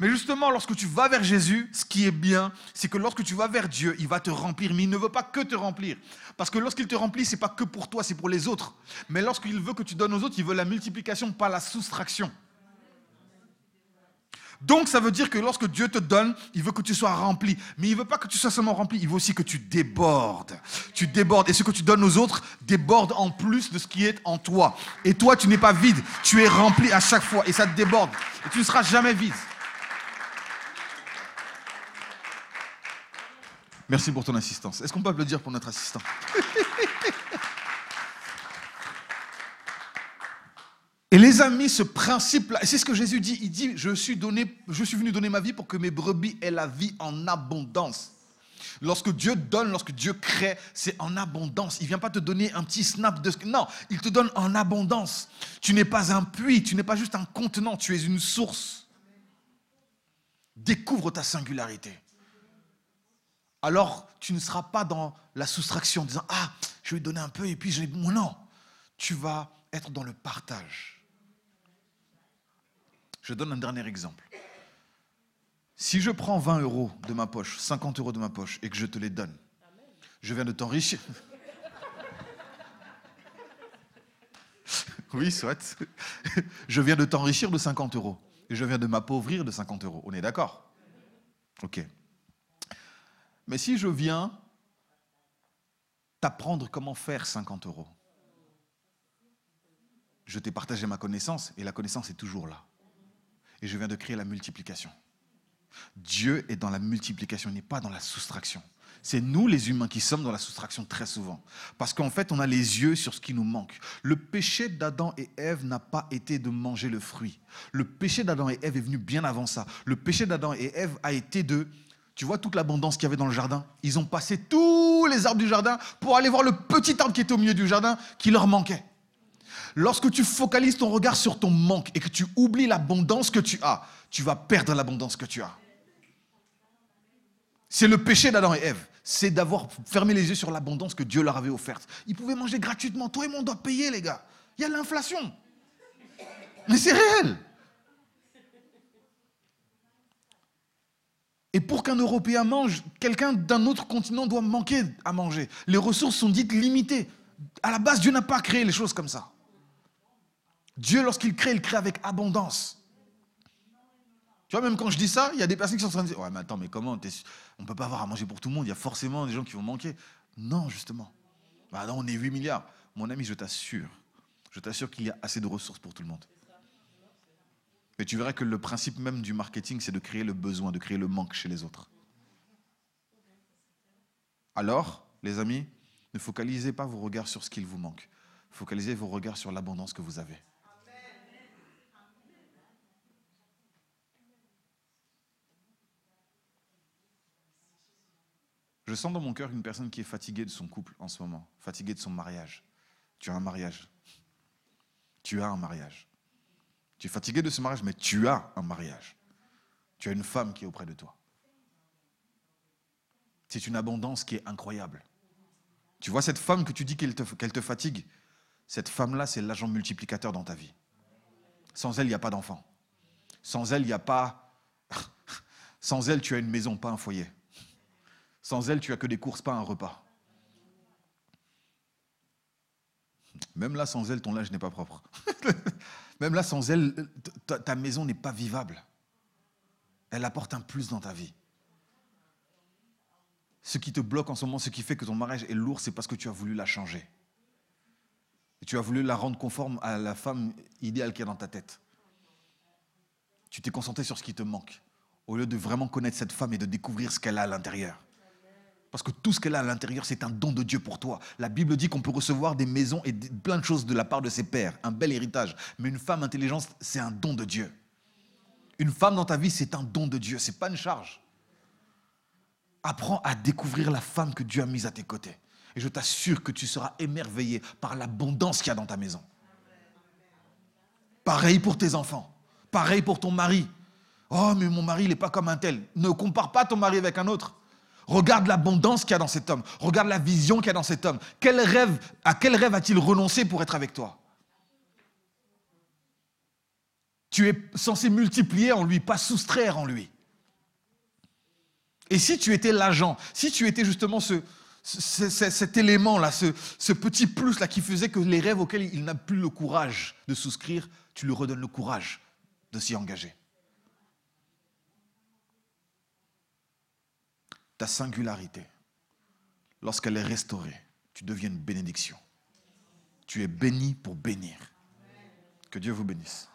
Mais justement, lorsque tu vas vers Jésus, ce qui est bien, c'est que lorsque tu vas vers Dieu, il va te remplir. Mais il ne veut pas que te remplir. Parce que lorsqu'il te remplit, ce n'est pas que pour toi, c'est pour les autres. Mais lorsqu'il veut que tu donnes aux autres, il veut la multiplication, pas la soustraction. Donc ça veut dire que lorsque Dieu te donne, il veut que tu sois rempli. Mais il veut pas que tu sois seulement rempli, il veut aussi que tu débordes. Tu débordes. Et ce que tu donnes aux autres déborde en plus de ce qui est en toi. Et toi, tu n'es pas vide. Tu es rempli à chaque fois. Et ça te déborde. Et tu ne seras jamais vide. Merci pour ton assistance. Est-ce qu'on peut applaudir pour notre assistant? Et les amis, ce principe-là, c'est ce que Jésus dit, il dit, je suis, donné, je suis venu donner ma vie pour que mes brebis aient la vie en abondance. Lorsque Dieu donne, lorsque Dieu crée, c'est en abondance. Il ne vient pas te donner un petit snap de... Non, il te donne en abondance. Tu n'es pas un puits, tu n'es pas juste un contenant, tu es une source. Découvre ta singularité. Alors, tu ne seras pas dans la soustraction en disant, ah, je vais donner un peu et puis je vais... Non, tu vas être dans le partage. Je donne un dernier exemple. Si je prends 20 euros de ma poche, 50 euros de ma poche, et que je te les donne, je viens de t'enrichir. oui, soit. Je viens de t'enrichir de 50 euros. Et je viens de m'appauvrir de 50 euros. On est d'accord? Ok. Mais si je viens t'apprendre comment faire 50 euros, je t'ai partagé ma connaissance et la connaissance est toujours là et je viens de créer la multiplication. Dieu est dans la multiplication, il n'est pas dans la soustraction. C'est nous les humains qui sommes dans la soustraction très souvent. Parce qu'en fait, on a les yeux sur ce qui nous manque. Le péché d'Adam et Ève n'a pas été de manger le fruit. Le péché d'Adam et Ève est venu bien avant ça. Le péché d'Adam et Ève a été de... Tu vois toute l'abondance qu'il y avait dans le jardin? Ils ont passé tous les arbres du jardin pour aller voir le petit arbre qui était au milieu du jardin qui leur manquait. Lorsque tu focalises ton regard sur ton manque et que tu oublies l'abondance que tu as, tu vas perdre l'abondance que tu as. C'est le péché d'Adam et Ève. C'est d'avoir fermé les yeux sur l'abondance que Dieu leur avait offerte. Ils pouvaient manger gratuitement. Toi et moi, on doit payer, les gars. Il y a l'inflation. Mais c'est réel. Et pour qu'un Européen mange, quelqu'un d'un autre continent doit manquer à manger. Les ressources sont dites limitées. À la base, Dieu n'a pas créé les choses comme ça. Dieu, lorsqu'il crée, il crée avec abondance. Tu vois, même quand je dis ça, il y a des personnes qui sont en train de dire Ouais, mais attends, mais comment On ne peut pas avoir à manger pour tout le monde, il y a forcément des gens qui vont manquer. Non, justement. Bah on est 8 milliards. Mon ami, je t'assure, je t'assure qu'il y a assez de ressources pour tout le monde. Mais tu verras que le principe même du marketing, c'est de créer le besoin, de créer le manque chez les autres. Alors, les amis, ne focalisez pas vos regards sur ce qu'il vous manque. Focalisez vos regards sur l'abondance que vous avez. Je sens dans mon cœur une personne qui est fatiguée de son couple en ce moment, fatiguée de son mariage. Tu as un mariage. Tu as un mariage. Tu es fatigué de ce mariage, mais tu as un mariage. Tu as une femme qui est auprès de toi. C'est une abondance qui est incroyable. Tu vois cette femme que tu dis qu'elle te, fatigue? Cette femme-là, c'est l'agent multiplicateur dans ta vie. Sans elle, il n'y a pas d'enfant. Sans elle, il n'y a pas... Sans elle, tu as une maison, pas un foyer. Sans elle, tu as que des courses, pas un repas. Même là, sans elle, ton linge n'est pas propre. Même là, sans elle, ta, maison n'est pas vivable. Elle apporte un plus dans ta vie. Ce qui te bloque en ce moment, ce qui fait que ton mariage est lourd, c'est parce que tu as voulu la changer. Tu as voulu la rendre conforme à la femme idéale qui est dans ta tête. Tu t'es concentré sur ce qui te manque, au lieu de vraiment connaître cette femme et de découvrir ce qu'elle a à l'intérieur. Parce que tout ce qu'elle a à l'intérieur, c'est un don de Dieu pour toi. La Bible dit qu'on peut recevoir des maisons et plein de choses de la part de ses pères, un bel héritage. Mais une femme intelligente, c'est un don de Dieu. Une femme dans ta vie, c'est un don de Dieu, c'est pas une charge. Apprends à découvrir la femme que Dieu a mise à tes côtés. Et je t'assure que tu seras émerveillé par l'abondance qu'il y a dans ta maison. Pareil pour tes enfants. Pareil pour ton mari. Oh, mais mon mari, il n'est pas comme un tel. Ne compare pas ton mari avec un autre. Regarde l'abondance qu'il y a dans cet homme. Regarde la vision qu'il y a dans cet homme. Quel rêve, à quel rêve a-t-il renoncé pour être avec toi? Tu es censé multiplier en lui, pas soustraire en lui. Et si tu étais l'agent, si tu étais justement ce, cet élément-là, ce, ce, petit plus-là qui faisait que les rêves auxquels il n'a plus le courage de souscrire, tu lui redonnes le courage de s'y engager. Ta singularité, lorsqu'elle est restaurée, tu deviens une bénédiction. Tu es béni pour bénir. Que Dieu vous bénisse.